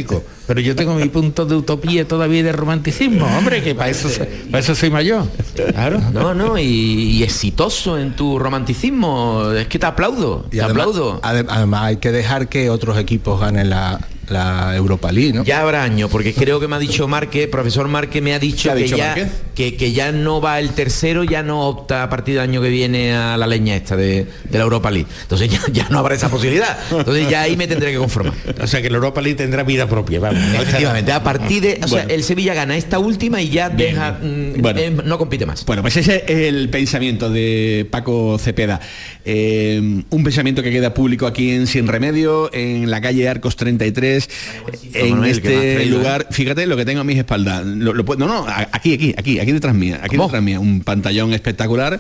pero yo tengo mi punto de utopía todavía de romanticismo, hombre, que para eso, soy- para eso soy mayor. Claro. No, no, y, y exitoso en tu romanticismo. Es que te aplaudo, Y te además, aplaudo. ade- además hay que dejar que otros equipos ganen la, la Europa League, ¿no? Ya habrá años, porque creo que me ha dicho Márquez, profesor Márquez me ha dicho ¿Qué ha que dicho ya que, que ya no va el tercero, ya no opta a partir del año que viene a la leña esta de, de la Europa League. Entonces ya, ya no habrá esa posibilidad. Entonces ya ahí me tendré que conformar. O sea que la Europa League tendrá vida propia, vamos. Efectivamente, a partir de. O sea, el Sevilla gana esta última y ya deja. mm, Bueno. eh, no compite más. Bueno, pues ese es el pensamiento de Paco Cepeda. Eh, un pensamiento que queda público aquí en Sin Remedio, en la calle Arcos 33, en Manuel, este traído, lugar. Fíjate lo que tengo a mis espaldas. Lo- lo no, no, aquí, aquí, aquí, aquí detrás mía. Aquí detrás mía. Un pantallón espectacular.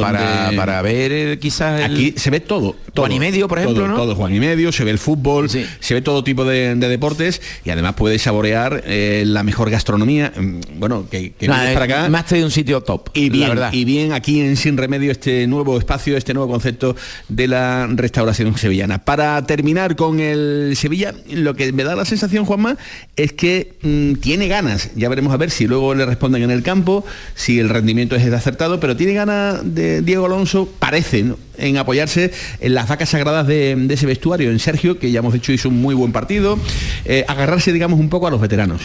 Para, para ver eh, quizás el- Aquí se ve todo. todo Juan y medio, por ejemplo, todo, ¿no? Todo Juan y medio, se ve el fútbol, se ve todo tipo de, de deportes y además puedes saborear eh, la mejor gastronomía. Mm, Bueno, que, que No, eh, para acá. me has traído un sitio top. Y la bien, verdad. y bien aquí en Sin Remedio este nuevo espacio, este nuevo concepto de la restauración sevillana. Para terminar con el Sevilla, lo que me da la sensación, Juanma, es que mm, tiene ganas. Ya veremos a ver si luego le responden en el campo, si el rendimiento es acertado, pero tiene ganas de Diego Alonso, parece, en apoyarse en las vacas sagradas de, de ese vestuario, en Sergio, que ya hemos dicho hizo un muy buen partido, eh, agarrarse, digamos, un poco a los veteranos.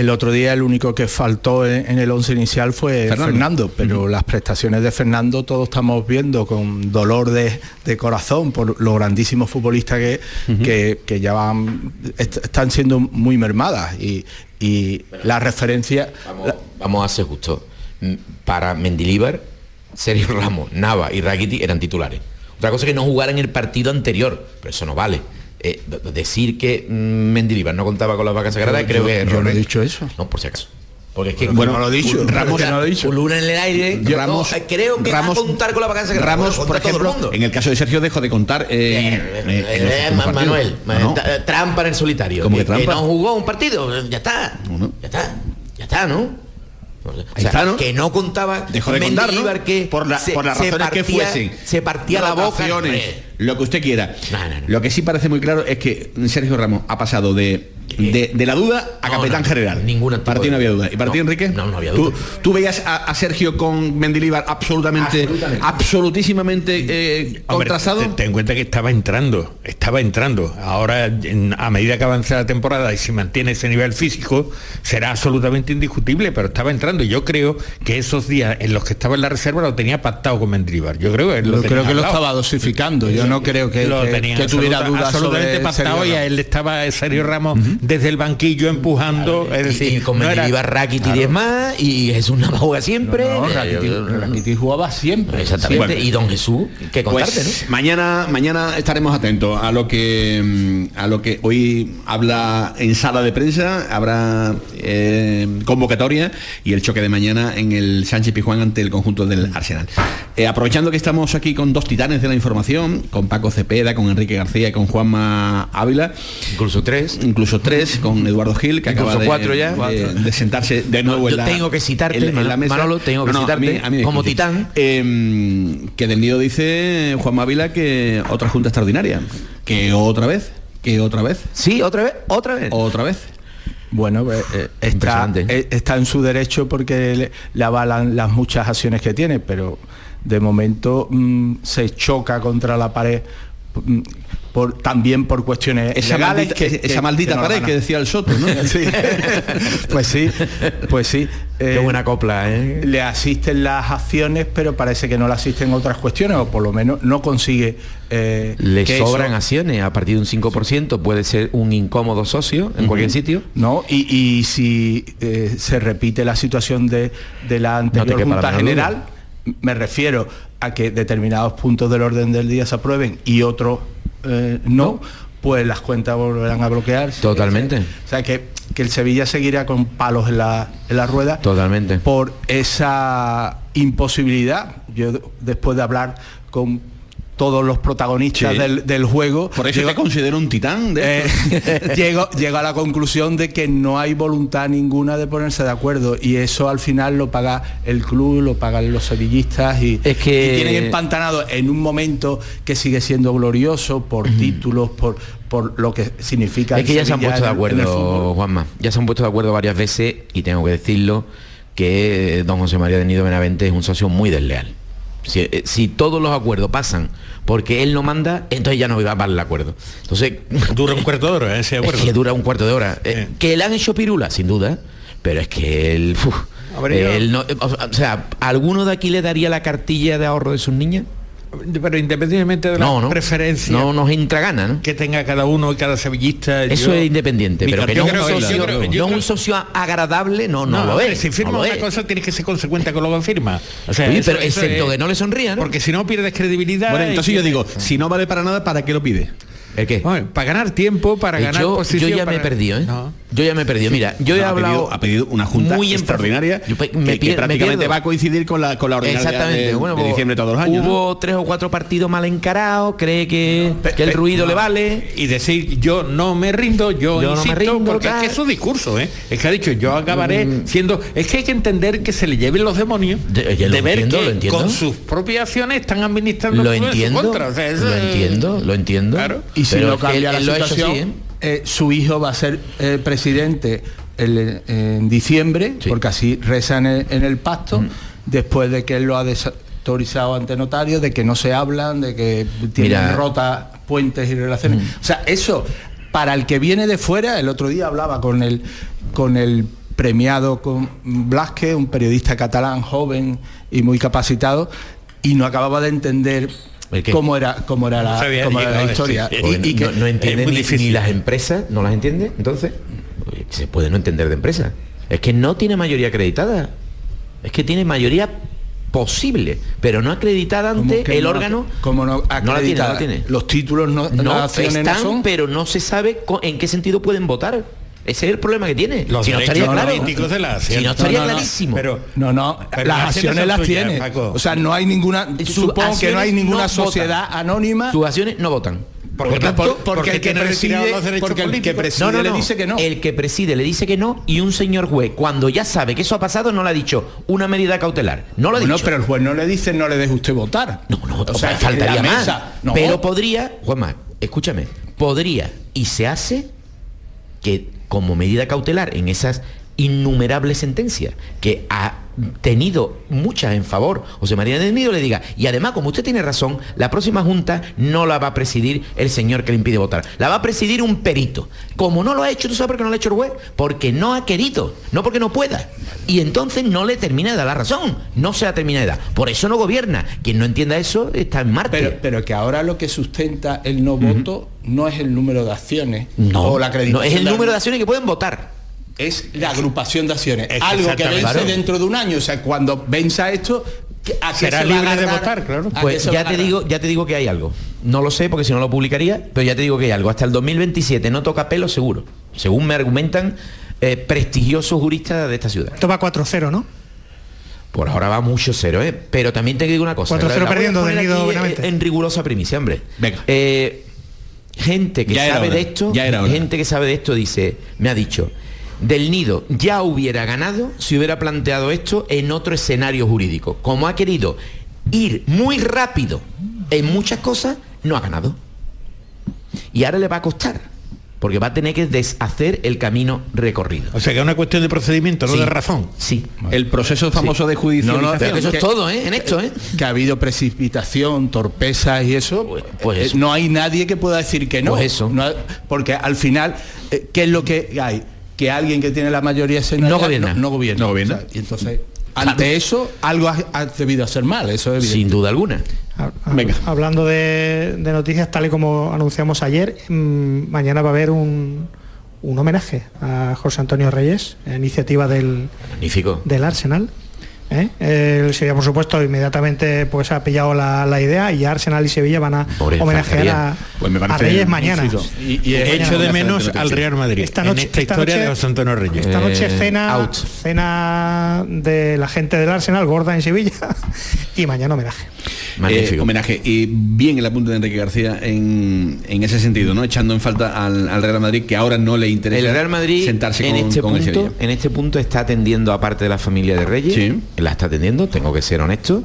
El otro día el único que faltó en, en el once inicial fue Fernando. Fernando, pero las prestaciones de Fernando todos estamos viendo con dolor de, de corazón por lo grandísimos futbolistas que, que, que ya van, est- están siendo muy mermadas y, y la referencia... Vamos, vamos a ser justos. Para Mendilíbar, Sergio Ramos, Nava y Rakitic eran titulares. Otra cosa es que no jugaran el partido anterior, pero eso no vale. Eh, decir que mm, Mendilibar no contaba con las vacas sagradas creo yo- que es yo no he dicho eso. No, por si acaso. Porque es que Pero que no lo he dicho, Ramos- no lo he dicho. En el aire. Yo- Ramos- eh, creo que Ramos- va a contar con la vacancia. Ramos, Bueno, por ejemplo, en el caso de Sergio dejo de contar. eh, Eh. Manuel, No, eh, trampa en el solitario. ¿Cómo que Que- que trampa? no jugó un partido, ya está. Ya está. Ya está, ¿no? O sea, está, ¿no? Que no contaba Dejó de contar, ¿no? Que por, la- se- por las razones que partía- fuesen. Se partía la boca. Lo que usted quiera. Lo que sí parece muy claro es que Sergio Ramos ha pasado de, de, de la duda a No, capitán no, general. ninguna Para ti no había duda. ¿Y para ti, Enrique? No, no había ¿Tú, duda. tú veías a, a Sergio con Mendilibar absolutamente, Absolutamente. absolutísimamente eh, Hombre, contrastado? en cuenta que estaba entrando, estaba entrando. Ahora, en- a medida que avanza la temporada y se mantiene ese nivel físico, será absolutamente indiscutible, pero estaba entrando. Y yo creo que esos días en los que estaba en la reserva lo tenía pactado con Mendilibar. Yo creo que Yo lo creo tenía que lo hablado. estaba dosificando. Yo no creo que, Lo que- tenía que tuviera dudas absolutamente sobre pactado Sergio y a él estaba Sergio Ramos desde el banquillo empujando. es decir, y con no era- Rakitic Claro. y demás, y Jesús Nava juega siempre. No, Eh, Rakitic- Rakitic jugaba siempre. Exactamente. Y Don Jesús, que contarte, Pues mañana, mañana estaremos atentos a lo que mm, a lo que hoy habla en sala de prensa, habrá eh, convocatoria y el choque de mañana en el Sánchez Pijuán ante el conjunto del Arsenal. Eh, aprovechando que estamos aquí con dos titanes de la información, con Paco Cepeda, con Enrique García y con Juanma Ávila. Incluso tres. Incluso tres, con Eduardo Gil, que Incluso acaba de, cuatro ya. de- de sentarse de nuevo en yo la tengo que citarte, en la- en la mesa. Manolo, tengo que No, no, a mí- a mí me como titán. Eh, que del nido dice Juan Mávila que otra junta extraordinaria. Que otra vez, que otra vez. Sí, otra vez, otra vez. Otra vez. Bueno, eh, eh, está, eh, está en su derecho porque le, le avalan las muchas acciones que tiene, pero de momento mm, se choca contra la pared mm, por, también por cuestiones Esa legales maldita, esa maldita no la pared que decía el Soto, ¿no? Sí. pues sí, pues sí. Qué buena copla, ¿eh? Le asisten las acciones, pero parece que no le asisten otras cuestiones, o por lo menos no consigue. eh, Le que sobran eso- acciones a partir de un 5%, puede ser un incómodo socio en cualquier sitio. No, y, y si eh, se repite la situación de, de la anterior la Junta General, me refiero a que determinados puntos del orden del día se aprueben y otros eh, no, pues las cuentas volverán a bloquearse. Totalmente. O sea que, que el Sevilla seguirá con palos en la, en la rueda Totalmente. por esa imposibilidad. Yo de- después de hablar con todos los protagonistas Sí. del, del juego. Por eso llego- te considero un titán. De eh, llego, llego a la conclusión de que no hay voluntad ninguna de ponerse de acuerdo y eso al final lo paga el club, lo pagan los sevillistas y, Es que- y tienen empantanado en un momento que sigue siendo glorioso por títulos, por, por lo que significa. Es que ya se han puesto de acuerdo. Juanma. Ya se han puesto de acuerdo varias veces y tengo que decirlo que eh, don José María de Nido Benavente es un socio muy desleal. Si, eh, si todos los acuerdos pasan porque él no manda, entonces ya no va a valer el acuerdo. Entonces Dura un cuarto de hora ese es acuerdo. que dura un cuarto de hora. Eh, que le han hecho pirula, sin duda, pero es que él uf, Hombre, Él no- o sea, ¿alguno de aquí le daría la cartilla de ahorro de sus niñas? Pero independientemente de No, la no. preferencia No nos entra gana, ¿no? que tenga cada uno y cada sevillista. Eso yo- es independiente, pero que no, creo un socio, creo- yo no creo- un socio agradable, no, no, lo es. Si firma una es. cosa tienes que ser consecuente con lo que firma. O sea, Oye, eso- pero eso excepto es- que no le sonría, ¿no? Porque si no pierdes credibilidad. Bueno, entonces yo digo, si no vale para nada, ¿para qué lo pide? ¿El qué? Bueno, para ganar tiempo, para Eh, ganar yo, posición. yo ya me he para- perdido, ¿eh? Yo ya me he perdido. Mira, yo he ha hablado... pedido- ha pedido una junta muy extraordinaria Yo que- me que pier- me prácticamente va a coincidir con la, con la ordinaria Exactamente. de, bueno, de pues, diciembre todos los años. ¿no? Hubo tres o cuatro partidos mal encarados, cree que, que el ruido le vale. Y decir, yo no me rindo, yo, Yo no me insisto, rindo, porque tal. es que es su discurso, ¿eh? Es que ha dicho, yo acabaré siendo... Es que hay que entender que se le lleven los demonios De- de, ya lo ver entiendo, que lo entiendo. con sus propias acciones están administrando Lo todo en su entiendo, contra. O sea, eso lo entiendo, lo entiendo. Claro. Y si Pero no cambia él- la él lo ha hecho situación, así, ¿eh? eh, su hijo va a ser eh, presidente el- en diciembre, porque así reza en el, en el pacto, Mm. después de que él lo ha desautorizado ante notario, de que no se hablan, de que tienen Mira. rotas puentes y relaciones. O sea, eso, para el que viene de fuera, el otro día hablaba con el, con el premiado con Blasque, un periodista catalán joven y muy capacitado, y no acababa de entender. Cómo era, cómo era No la, sabía cómo era la no historia. Y- y no, que- no entiende es muy ni, las empresas, no las entiende, entonces se puede no entender de empresas. Es que no tiene mayoría acreditada. Es que tiene mayoría posible, pero no acreditada ¿Cómo ante el no- órgano. cómo no no la tiene, no acreditada? la tiene. Los títulos no, No, no están, son. pero no se sabe en qué sentido pueden votar. Ese es el problema que tiene. Los si no estaría claro. políticos de la si no estaría No, no, no. clarísimo. Pero No, no, Pero las las acciones acciones las tuyas, tiene. Paco. O sea, no hay ninguna. Supongo que no hay ninguna no sociedad votan. anónima. Sus acciones no votan. Por porque, lo tanto, por- porque el que preside, porque el que le dice que no. El que preside le dice que no y un señor juez, cuando ya sabe que eso ha pasado, no le ha dicho una medida cautelar. No lo ha Bueno, dicho. pero el juez no le dice no le deje usted votar. No, no, O sea, faltaría más. mesa- no. Pero podría, Juanma, escúchame, podría y se hace que como medida cautelar en esas innumerables sentencias que ha tenido muchas en favor. José María del Nido le diga y además como usted tiene razón la próxima junta no la va a presidir el señor que le impide votar. La va a presidir un perito. Como no lo ha hecho tú sabes por qué no lo ha hecho el juez porque no ha querido no porque no pueda. Y entonces no le termina de dar la razón. No se la termina de dar. Por eso no gobierna. Quien no entienda eso está en Marte Pero, pero que ahora lo que sustenta el no voto no es el número de acciones no, o la no acreditación. es el número de acciones que pueden votar es la agrupación de acciones. Algo que vence Claro. dentro de un año. O sea, cuando venza esto, ¿a qué Será se va a libre de votar, claro. ¿A qué Pues ya te digo, ya te digo que hay algo. No lo sé porque si no lo publicaría, pero ya te digo que hay algo. Hasta el 2027 no toca pelo seguro, según me argumentan eh, prestigiosos juristas de esta ciudad. Esto va 4-0, ¿no? Por ahora va mucho cero, ¿eh? Pero también te digo una cosa. 4-0 la- la voy a perdiendo Nido eh, En rigurosa primicia, hombre. Venga. Eh, gente que Ya sabe de esto, ya era hora. gente que sabe de esto dice, me ha dicho, del nido ya hubiera ganado si hubiera planteado esto en otro escenario jurídico. Como ha querido ir muy rápido en muchas cosas, no ha ganado. Y ahora le va a costar, porque va a tener que deshacer el camino recorrido. O sea que es una cuestión de procedimiento, no Sí. de razón. Sí. El proceso famoso de No, judicialización. no, Pero que eso que- es todo, ¿eh? En esto, ¿eh? que ha habido precipitación, torpezas y eso, Pues- pues eh, no hay nadie que pueda decir que no. Pues eso. No porque al final, eh, ¿qué es lo que hay? Que alguien que tiene la mayoría No gobierna. No, no gobierna. No gobierna. O sea, y entonces, ante eso, algo ha, ha debido hacer mal, eso es evidente. Sin duda alguna. Venga. Hablando de, de noticias, tal y como anunciamos ayer, mm, mañana va a haber un, un homenaje a José Antonio Reyes, iniciativa del, Magnífico. del Arsenal. ¿Eh? El Sevilla, por supuesto, inmediatamente pues ha pillado la, la idea y Arsenal y Sevilla van a homenajear a, Pues a Reyes mañana. Y, y es- Echo de menos al Real Madrid Esta en noche- esta esta historia noche- de José Antonio Reyes. Esta noche Eh, cena, out. cena de la gente del Arsenal, gorda en Sevilla, y mañana homenaje. Magnífico. Eh, homenaje. Y bien el apunte de Enrique García en, en ese sentido, ¿no? Echando en falta al, al Real Madrid, que ahora no le interesa el Real Madrid sentarse en con, este con el punto, Sevilla. en este punto está atendiendo aparte de la familia de Reyes, Sí. La está atendiendo, tengo que ser honesto,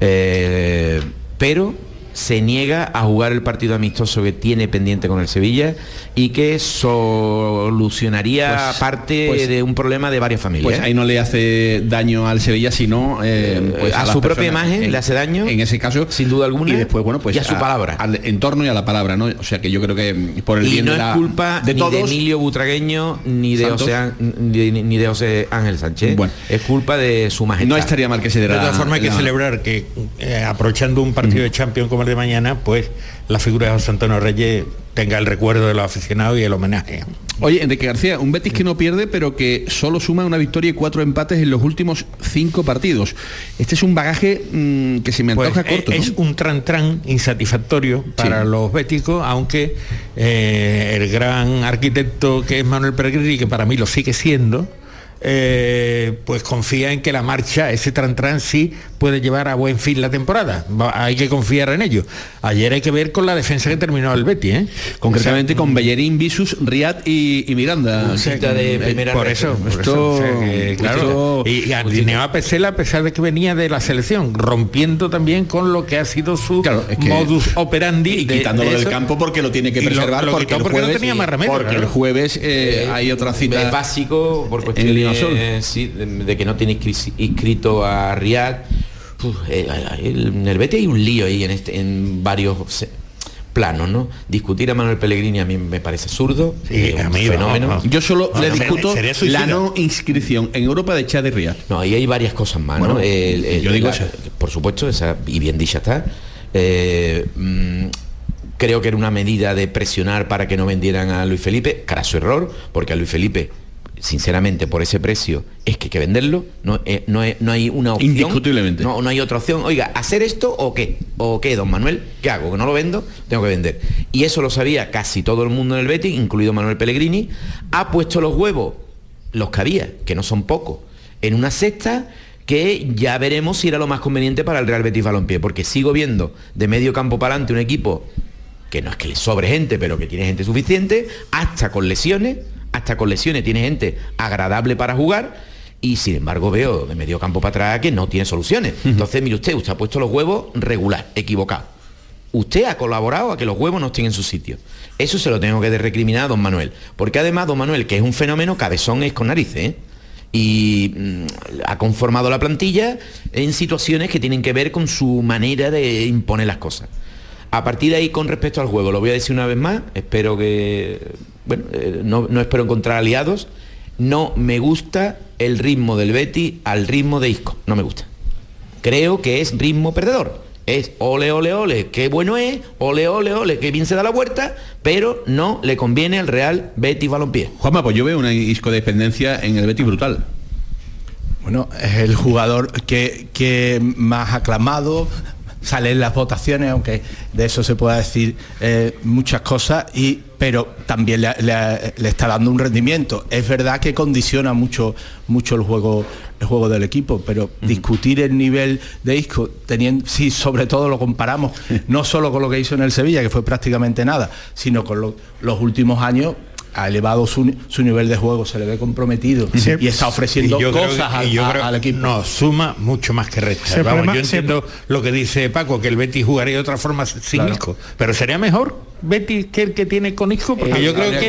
eh, pero se niega a jugar el partido amistoso que tiene pendiente con el Sevilla y que solucionaría Pues- parte pues- de un problema de varias familias. Pues ahí no le hace daño al Sevilla, sino eh, pues a su propia imagen En- le hace daño. En ese caso, sin duda alguna. Y después, bueno, pues y a su palabra. Al entorno y a la palabra, ¿no? O sea que yo creo que mm, por el y bien no de es la- culpa de ni todos. de Emilio Butragueño ni de, Santos. José, ni, ni de José Ángel Sánchez. es culpa de su majestad. No estaría mal que se De diera todas formas hay que la- celebrar que eh, aprovechando un partido de Champions como el de mañana, pues la figura de José Antonio Reyes tenga el recuerdo de los aficionados y el homenaje. Oye, Enrique García, un Betis que no pierde, pero que solo suma una victoria y cuatro empates en los últimos cinco partidos. Este es un bagaje mm, que se me Pues, antoja corto. eh, ¿no? es un tran tran insatisfactorio para los béticos, aunque eh, el gran arquitecto que es Manuel Pellegrini, que para mí lo sigue siendo, eh, pues confía en que la marcha, ese tran tran sí puede llevar a buen fin la temporada. Va- hay que confiar en ello. Ayer hay que ver con la defensa que terminó el Betis, ¿eh? Concretamente con Bellerín, Visus, Riad y, y Miranda. O sea, de eh, primera por eso, por Esto- eso, o sea que, claro, esto- y, y alineó a Pesela a pesar de que venía de la selección, rompiendo también con lo que ha sido su es que- modus operandi y quitándolo de del campo porque lo tiene que lo- preservar lo porque, el porque no jueves, tenía más remedio, porque claro. el jueves eh, hay otra cita Es básico por cuestión Limasol. sí, de, de que no tiene inscri- inscrito a Riad. Uf, eh, el, en el Betis hay un lío ahí en, este, en varios planos, ¿no? Discutir a Manuel Pellegrini a mí me parece absurdo, eh, un fenómeno. Yo solo No, le discuto la no inscripción en Europa de Chad y Riad. No, ahí hay varias cosas más, Bueno, ¿no? El- el- yo digo la- eso. Por supuesto, esa, y bien dicha está. Eh, mm, creo que era una medida de presionar para que no vendieran a Luis Felipe, carazo error, porque a Luis Felipe, sinceramente, por ese precio, es que hay que venderlo, no, eh, no, no hay una opción. Indiscutiblemente. No, no hay otra opción. Oiga, ¿hacer esto o qué? ¿O qué, don Manuel? ¿Qué hago? ¿Que no lo vendo? Tengo que vender. Y eso lo sabía casi todo el mundo en el Betis, incluido Manuel Pellegrini. Ha puesto los huevos, los que había, que no son pocos, en una cesta que ya veremos si era lo más conveniente para el Real Betis Balompié, porque sigo viendo de medio campo para adelante un equipo que no es que le sobre gente, pero que tiene gente suficiente, hasta con lesiones, hasta con lesiones tiene gente agradable para jugar, y sin embargo veo de medio campo para atrás que no tiene soluciones. Entonces, mire usted, usted ha puesto los huevos regular, equivocado. Usted ha colaborado a que los huevos no estén en su sitio. Eso se lo tengo que recriminar a don Manuel. Porque además, don Manuel, que es un fenómeno, cabezón es con narices, ¿eh? y mm, ha conformado la plantilla en situaciones que tienen que ver con su manera de imponer las cosas. A partir de ahí, con respecto al juego, lo voy a decir una vez más, espero que, bueno, eh, no, no espero encontrar aliados, no me gusta el ritmo del Betty al ritmo de Isco, no me gusta. Creo que es ritmo perdedor. Es ole, ole, ole, qué bueno es, ole, ole, ole, qué bien se da la vuelta, pero no le conviene al Real Betis Balompié. Juanma, pues yo veo una discodependencia en el Betis brutal. Bueno, es el jugador que, que más aclamado, sale en las votaciones, aunque de eso se pueda decir eh, muchas cosas, y, pero también le, le- le está dando un rendimiento. Es verdad que condiciona mucho, mucho el juego el juego del equipo, pero discutir el nivel de Isco, teniendo, si sobre todo lo comparamos, no solo con lo que hizo en el Sevilla, que fue prácticamente nada, sino con lo- los últimos años, ha elevado su, su nivel de juego, se le ve comprometido y está ofreciendo Y cosas que- al, y yo a- creo al equipo. No, suma mucho más que resta. Vamos, problema- yo entiendo lo que dice Paco, que el Betis jugaría de otra forma sin Claro. Isco. Pero sería mejor Betis que el que tiene con Isco, porque Eh, yo creo que que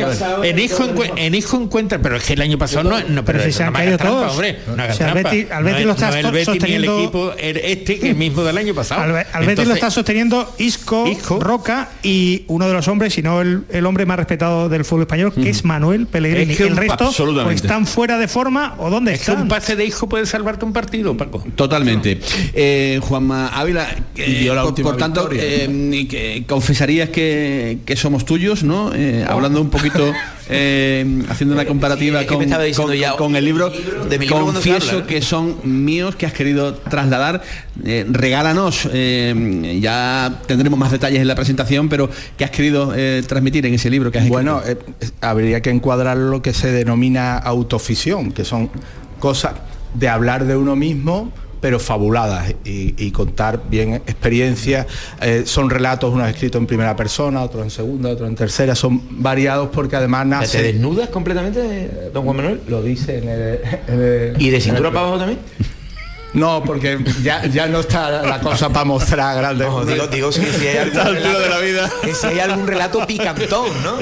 Isco, encue- en Isco encuentra, pero es que el año pasado no, no pero, Pero si se han caído trampa, todos. hombre, no hagas O sea, al. Betis- al lo está el Betis ni el sosteniendo- equipo este que es mismo del año pasado. Al, Be- al Betis lo está sosteniendo Isco, Roca y uno de los hombres, si no el, el hombre más respetado del fútbol español, que es Manuel Pellegrini. Es que el resto absolutamente. están fuera de forma o dónde es que un están. pase de Isco puede salvarte un partido, Paco. Totalmente. Eh, Juanma Ávila, eh, por, tanto, eh, y que confesarías que, somos tuyos, ¿no? Eh, hablando un poquito, eh, haciendo una comparativa con, me estaba diciendo con- ya, con el libro, de mi libro confieso habla. que son míos, que has querido trasladar. Eh, regálanos, eh, ya tendremos más detalles en la presentación, pero que has querido eh, transmitir en ese libro que has Bueno, eh, habría que encuadrar lo que se denomina autoficción, que son cosas de hablar de uno mismo pero fabuladas y, y contar bien experiencias. Eh, son relatos, unos escritos en primera persona, otros en segunda, otros en tercera, son variados porque además ¿Te nace... desnudas completamente, don Juan Manuel? Lo dice en el... en el- ¿Y de en cintura el- para abajo también? No, porque ya, ya no está la cosa para mostrar grande. No, digo, digo que si hay algún relato, de la vida. Que si hay algún relato picantón, ¿no?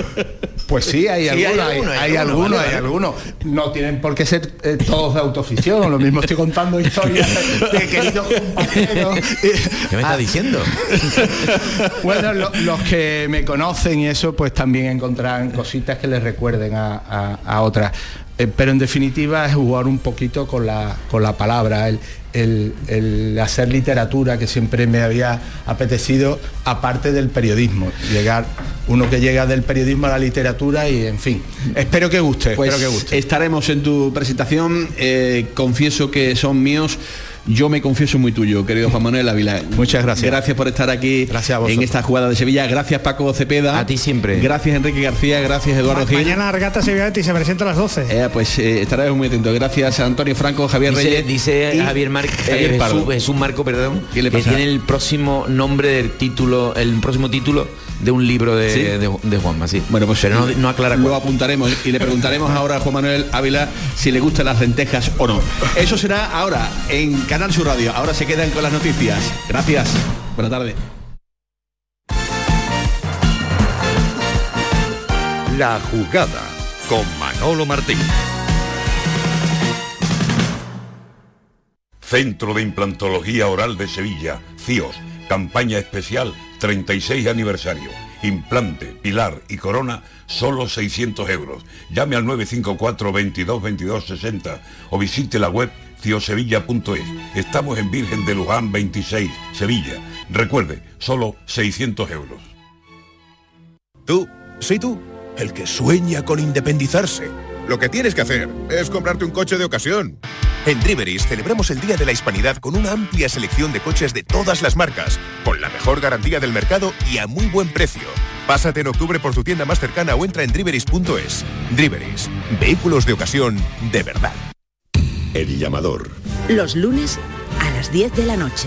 Pues sí, hay Sí, algunos, hay, alguno, hay hay alguno, algunos, vale, hay vale. algunos. No tienen por qué ser eh, todos de autoficción, lo mismo estoy contando historias de queridos compañeros. ¿Qué me está Ah, diciendo? Bueno, lo- los que me conocen y eso, pues también encontrarán cositas que les recuerden a, a- a otras. Eh, pero en definitiva es jugar un poquito con la, con la palabra, el, el- el hacer literatura que siempre me había apetecido, aparte del periodismo. Llegar, uno que llega del periodismo a la literatura y en fin. Espero que guste, Pues espero que guste. estaremos en tu presentación. eh, confieso que son míos. Yo me confieso muy tuyo, querido Juan Manuel Ávila. Muchas gracias. Gracias por estar aquí en esta jugada de Sevilla. Gracias Paco Cepeda. A ti siempre. Gracias Enrique García. Gracias Eduardo Gil. Mañana Argata Sevilla y se presenta a las 12. Eh, pues eh, estaremos muy atentos. Gracias a Antonio Franco, Javier Dice, Reyes. dice y Javier, Mar- Javier eh, Pardo. Jesús, Jesús Marco, perdón, ¿Qué le que pasa? tiene el próximo nombre del título, el próximo título de un libro de, ¿Sí? de, de Juanma, sí. Bueno, pues pero no, no aclara Lo cuál. apuntaremos y le preguntaremos ahora a Juan Manuel Ávila si le gustan las lentejas o no. Eso será ahora en Canal Sur Radio. Ahora se quedan con las noticias. Gracias. Buenas tardes. La jugada con Manolo Martín. Centro de Implantología Oral de Sevilla, CIOS, campaña especial 36 aniversario. Implante, pilar y corona, solo 600 euros. Llame al 954 22 22 60 o visite la web ciosevilla.es. Estamos en Virgen de Luján 26, Sevilla. Recuerde, solo 600 euros. Tú, sí tú, el que sueña con independizarse. Lo que tienes que hacer es comprarte un coche de ocasión. En Driveris celebramos el Día de la Hispanidad con una amplia selección de coches de todas las marcas, con la mejor garantía del mercado y a muy buen precio. Pásate en octubre por tu tienda más cercana o entra en driveris.es. Driveris, vehículos de ocasión de verdad. El llamador. Los lunes a las 10 de la noche.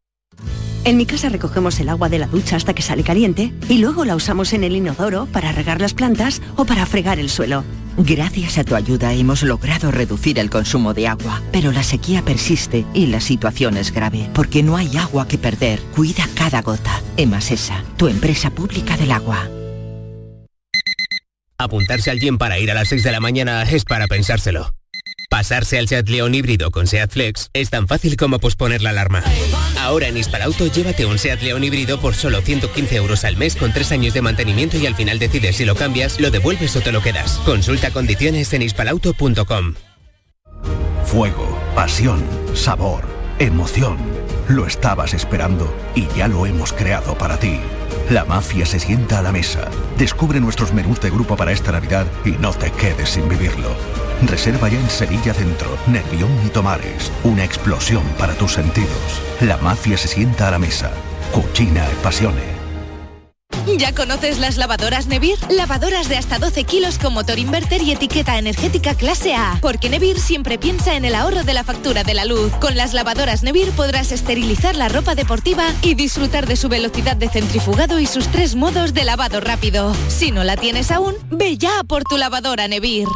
En mi casa recogemos el agua de la ducha hasta que sale caliente y luego la usamos en el inodoro para regar las plantas o para fregar el suelo. Gracias a tu ayuda hemos logrado reducir el consumo de agua, pero la sequía persiste y la situación es grave, porque no hay agua que perder. Cuida cada gota. Emasesa, tu empresa pública del agua. Apuntarse al gym para ir a las 6 de la mañana es para pensárselo. Pasarse al Seat León híbrido con Seat Flex es tan fácil como posponer la alarma. Ahora en Hispalauto llévate un Seat León híbrido por solo 115 euros al mes con 3 años de mantenimiento y al final decides si lo cambias, lo devuelves o te lo quedas. Consulta condiciones en hispalauto.com. Fuego, pasión, sabor, emoción. Lo estabas esperando y ya lo hemos creado para ti. La mafia se sienta a la mesa. Descubre nuestros menús de grupo para esta Navidad y no te quedes sin vivirlo. Reserva ya en Sevilla Centro, Nervión y Tomares. Una explosión para tus sentidos. La mafia se sienta a la mesa. Cucina e pasione. ¿Ya conoces las lavadoras Nevir? Lavadoras de hasta 12 kilos con motor inverter y etiqueta energética clase A. Porque Nevir siempre piensa en el ahorro de la factura de la luz. Con las lavadoras Nevir podrás esterilizar la ropa deportiva y disfrutar de su velocidad de centrifugado y sus tres modos de lavado rápido. Si no la tienes aún, ve ya por tu lavadora Nevir.